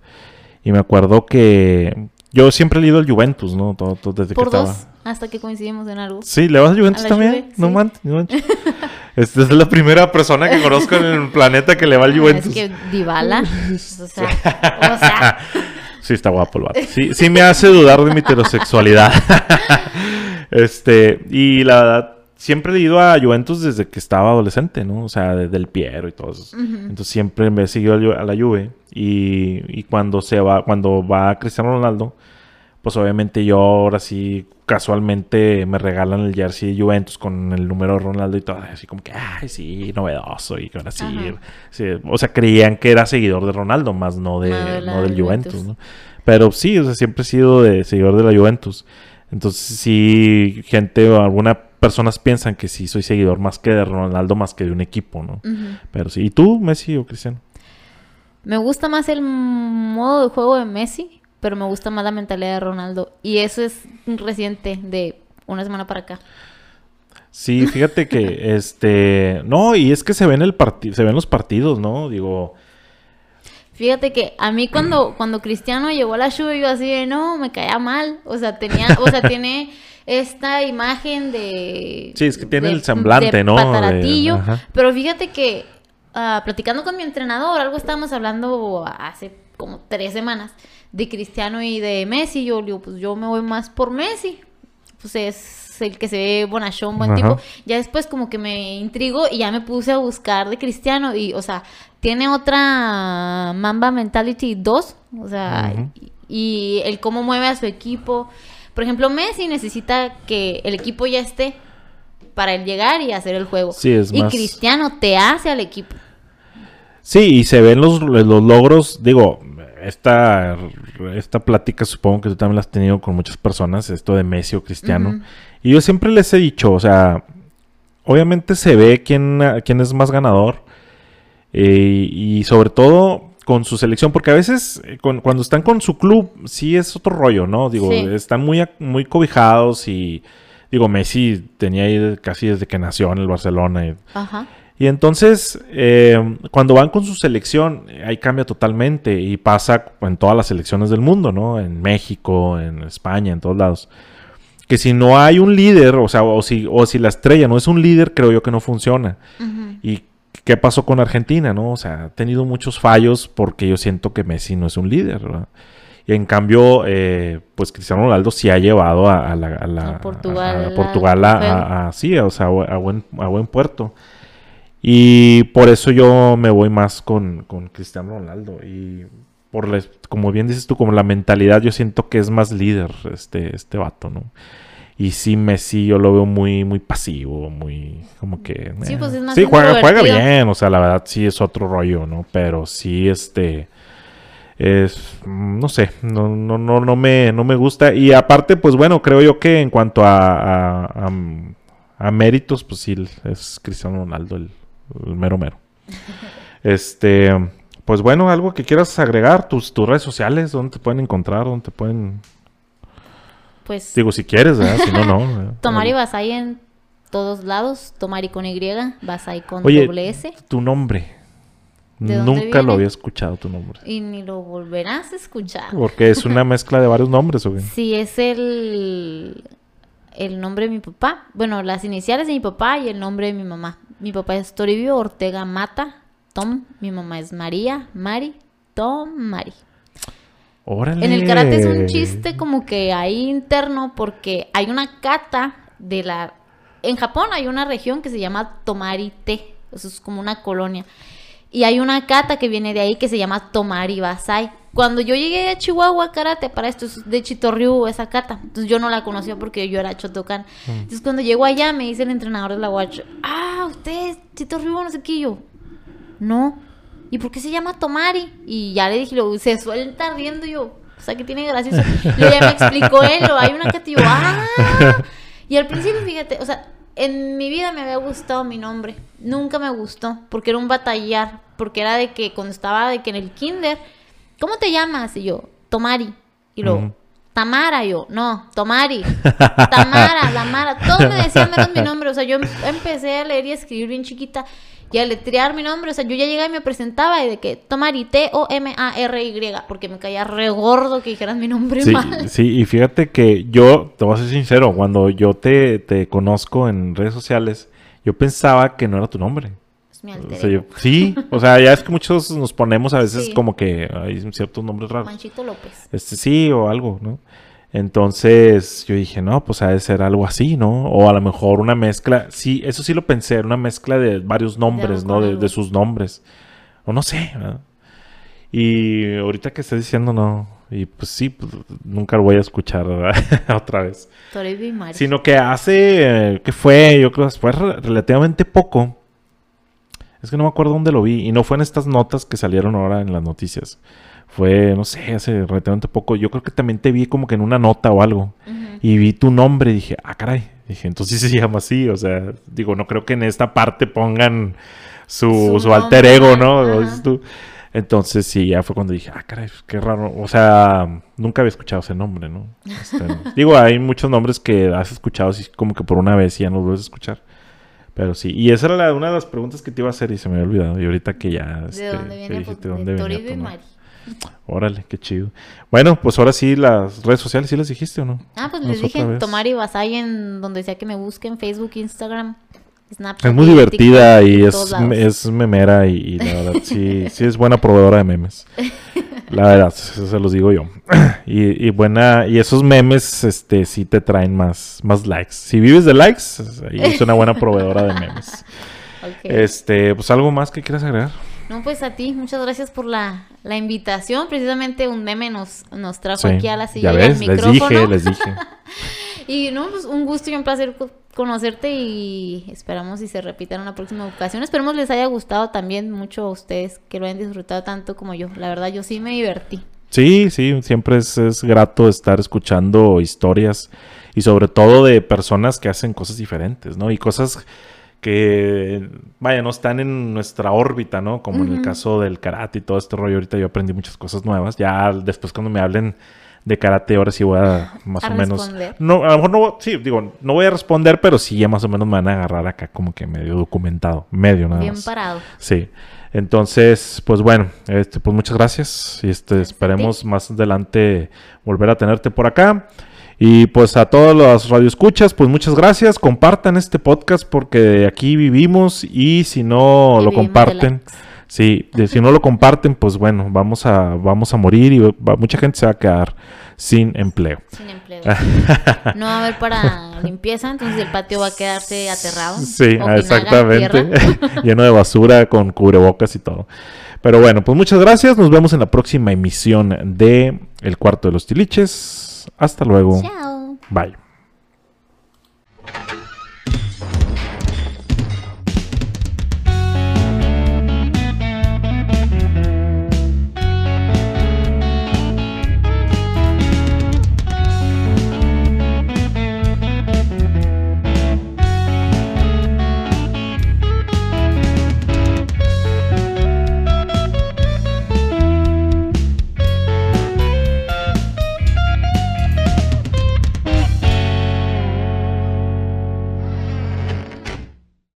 Y me acuerdo que yo siempre he leído el Juventus, ¿no? Todo, todo desde Por que dos, estaba. hasta que coincidimos en algo. Sí, ¿le vas al Juventus A también? Juve, No sí. manches, no manches. Esta es la primera persona que conozco en el planeta que le va al Ah, Juventus. Es que Dybala. o sea, o sea, Sí, está guapo el vato. Sí, sí me hace dudar de mi heterosexualidad. este, y la verdad, siempre he leído a Juventus desde que estaba adolescente, ¿no? O sea, desde el Piero y todo eso. Entonces siempre me he seguido a la Juve. Y, y cuando se va, cuando va Cristiano Ronaldo, pues obviamente yo ahora sí casualmente me regalan el jersey de Juventus con el número de Ronaldo y todo, así como que, ay, sí, novedoso, y que ahora sí, sí, O sea, creían que era seguidor de Ronaldo, más no, de, No de la no del Juventus, Juventus. ¿no? Pero sí, o sea, siempre he sido de seguidor de la Juventus. Entonces, sí, gente o algunas personas piensan que sí soy seguidor más que de Ronaldo, más que de un equipo, ¿no? Pero sí, ¿y tú, Messi o Cristiano? Me gusta más el modo de juego de Messi, pero me gusta más la mentalidad de Ronaldo. Y eso es reciente, de una semana para acá. Sí, fíjate que este, no, y es que se ven el partido, se ven los partidos, ¿no? Digo, Fíjate que a mí cuando, cuando Cristiano llegó a la Juve, yo así de, no, me caía mal. O sea, tenía, o sea, tiene esta imagen de... Sí, es que tiene de- el semblante, de ¿no? Pataratillo. Pero fíjate que ah, platicando con mi entrenador, algo estábamos hablando hace como tres semanas de Cristiano y de Messi. Yo le digo, pues yo me voy más por Messi. Pues es el que se ve bonachón, buen Ajá. tipo. Ya después como que me intrigo y ya me puse a buscar de Cristiano y, o sea, tiene otra Mamba Mentality 2, o sea, y el cómo mueve a su equipo. Por ejemplo, Messi necesita que el equipo ya esté para él llegar y hacer el juego. Sí, es y más- Cristiano te hace al equipo. Sí, y se ven los, los logros, digo, esta, esta plática supongo que tú también la has tenido con muchas personas, esto de Messi o Cristiano. Y yo siempre les he dicho, o sea, obviamente se ve quién, quién es más ganador eh, y sobre todo con su selección, porque a veces eh, con- cuando están con su club sí es otro rollo, ¿no? Digo, Sí. están muy, muy cobijados y digo, Messi tenía ahí casi desde que nació en el Barcelona y Ajá. y entonces, eh, cuando van con su selección, eh, ahí cambia totalmente y pasa en todas las selecciones del mundo, ¿no? En México, en España, en todos lados. Que si no hay un líder, o sea, o si, o si la estrella no es un líder, creo yo que no funciona. ¿Y qué pasó con Argentina, no? O sea, ha tenido muchos fallos porque yo siento que Messi no es un líder, ¿verdad? Y en cambio, eh, pues Cristiano Ronaldo sí ha llevado a, a la, a la- A Portugal a- a Portugal sí, o sea, a, bu- a buen, a buen puerto. Y por eso yo me voy más con, con Cristiano Ronaldo. Y por la- como bien dices tú, como la mentalidad, yo siento que es más líder este, este vato, ¿no? Y sí, Messi yo lo veo muy, muy pasivo, muy como que... Sí, eh, pues es más Sí, juega, juega bien, o sea, la verdad sí es otro rollo, ¿no? Pero sí, este... Es, no sé, no, no, no, no, me, no me gusta. Y aparte, pues bueno, creo yo que en cuanto a, a, a- a méritos, pues sí, es Cristiano Ronaldo el, el mero mero. Este, pues bueno, algo que quieras agregar, tus, tus redes sociales, dónde te pueden encontrar, dónde te pueden... Pues Digo, si quieres, ¿verdad? Si no, no. Tomari Basay en todos lados. Tomari con Y, Basay con Oye, doble S. tu nombre, Nunca lo había escuchado tu nombre. Y ni lo volverás a escuchar. Porque es una mezcla de varios nombres, ¿o Sí, es el, el nombre de mi papá. Bueno, las iniciales de mi papá y el nombre de mi mamá. Mi papá es Toribio Ortega Mata, Tom. Mi mamá es María, Mari, Tom, Mari. Órale. En el karate es un chiste como que ahí interno porque hay una kata de la... En Japón hay una región que se llama Tomari-te. Eso es como una colonia. Y hay una kata que viene de ahí que se llama Tomari Basai. Cuando yo llegué a Chihuahua karate, para esto es de Chitorriu esa kata. Entonces yo no la conocía porque yo era Chotocan. Mm. Entonces cuando llego allá me dice el entrenador de la Watch, ah, usted es Chitorriu, no sé qué. yo, no. ¿Y por qué se llama Tomari? Y ya le dije, lo, se suelta riendo yo, o sea, que tiene gracioso. Y ya me explicó él, hay una kata y yo, ah. Y al principio, fíjate, o sea, en mi vida me había gustado mi nombre. Nunca me gustó, porque era un batallar, porque era de que cuando estaba de que en el kinder, ¿cómo te llamas? Y yo, Tomari. Y luego, Tamara, yo, no, Tomari. Tamara, Tamara. Todos me decían menos mi nombre. O sea, yo em, empecé a leer y a escribir bien chiquita y a letrear mi nombre. O sea, yo ya llegaba y me presentaba y de que Tomari, T-O-M-A-R-Y, porque me caía re gordo que dijeras mi nombre mal. Sí, y fíjate que yo, te voy a ser sincero, cuando yo te, te conozco en redes sociales, yo pensaba que no era tu nombre. Es mi alter Sí, o sea, ya es que muchos nos ponemos a veces como que hay ciertos nombres raros. Manchito López. Este, sí, o algo, ¿no? Entonces yo dije, no, pues ha de ser algo así, ¿no? O a lo mejor una mezcla, sí, eso sí lo pensé, una mezcla de varios nombres, ¿no? De, sus nombres. O no sé, ¿verdad? Y ahorita que estás diciendo, no, y pues sí, pues, nunca lo voy a escuchar otra vez. Sino que hace, que fue, yo creo que fue relativamente poco. Es que no me acuerdo dónde lo vi. Y no fue en estas notas que salieron ahora en las noticias. Fue, no sé, hace relativamente poco. Yo creo que también te vi como que en una nota o algo. Y vi tu nombre y dije, ah, caray. Dije, entonces sí se llama así. O sea, digo, no creo que en esta parte pongan su, su, alter ego, ¿no? Entonces sí, ya fue cuando dije, ah, caray, qué raro. O sea, nunca había escuchado ese nombre, ¿no? Este, digo, hay muchos nombres que has escuchado así como que por una vez y ya no los vuelves a escuchar. Pero sí, y esa era una de las preguntas que te iba a hacer y se me había olvidado. Y ahorita que ya... ¿De este, dónde viene? Dijiste, ¿dónde venía y Mari. Órale, qué chido. Bueno, pues ahora sí, las redes sociales, ¿sí las dijiste o no? Ah, pues les dije Tomari Basay en donde sea que me busquen, Facebook, Instagram, Snapchat. Es muy divertida y es, es, memera y, la verdad sí, sí es buena proveedora de memes. La verdad, eso se los digo yo. Y, buena, y esos memes, este, sí te traen más, más likes. Si vives de likes, es una buena proveedora de memes. Este, pues algo más que quieras agregar. No, pues a ti, muchas gracias por la, invitación. Precisamente un meme nos, nos trajo aquí a la silla ya ves, Les dije, les dije. y no, pues un gusto y un placer conocerte y esperamos si se repita en una próxima ocasión. Esperemos les haya gustado también mucho a ustedes, que lo hayan disfrutado tanto como yo. La verdad, yo sí me divertí. Sí, sí, siempre es, es grato estar escuchando historias y sobre todo de personas que hacen cosas diferentes, ¿no? Y cosas que, vaya, no están en nuestra órbita, ¿no? Como en el caso del karate y todo este rollo. Ahorita yo aprendí muchas cosas nuevas. Ya después cuando me hablen de karate, ahora sí voy a más o menos... No, a lo mejor no, sí, digo, no voy a responder, pero sí ya más o menos me van a agarrar acá como que medio documentado, medio nada Bien parado. Sí. Entonces, pues bueno, este, pues muchas gracias y este, esperemos más adelante volver a tenerte por acá. Y pues a todos los radioescuchas, pues muchas gracias. Compartan este podcast porque aquí vivimos y si no lo comparten, sí, si no lo comparten, pues bueno, vamos a vamos a morir y mucha gente se va a quedar sin empleo. Sin empleo. no va a haber para limpieza, entonces el patio va a quedarse aterrado. Sí, exactamente. Lleno de basura con cubrebocas y todo. Pero bueno, pues muchas gracias. Nos vemos en la próxima emisión de El Cuarto de los Tiliches. Hasta luego. Chao. Bye.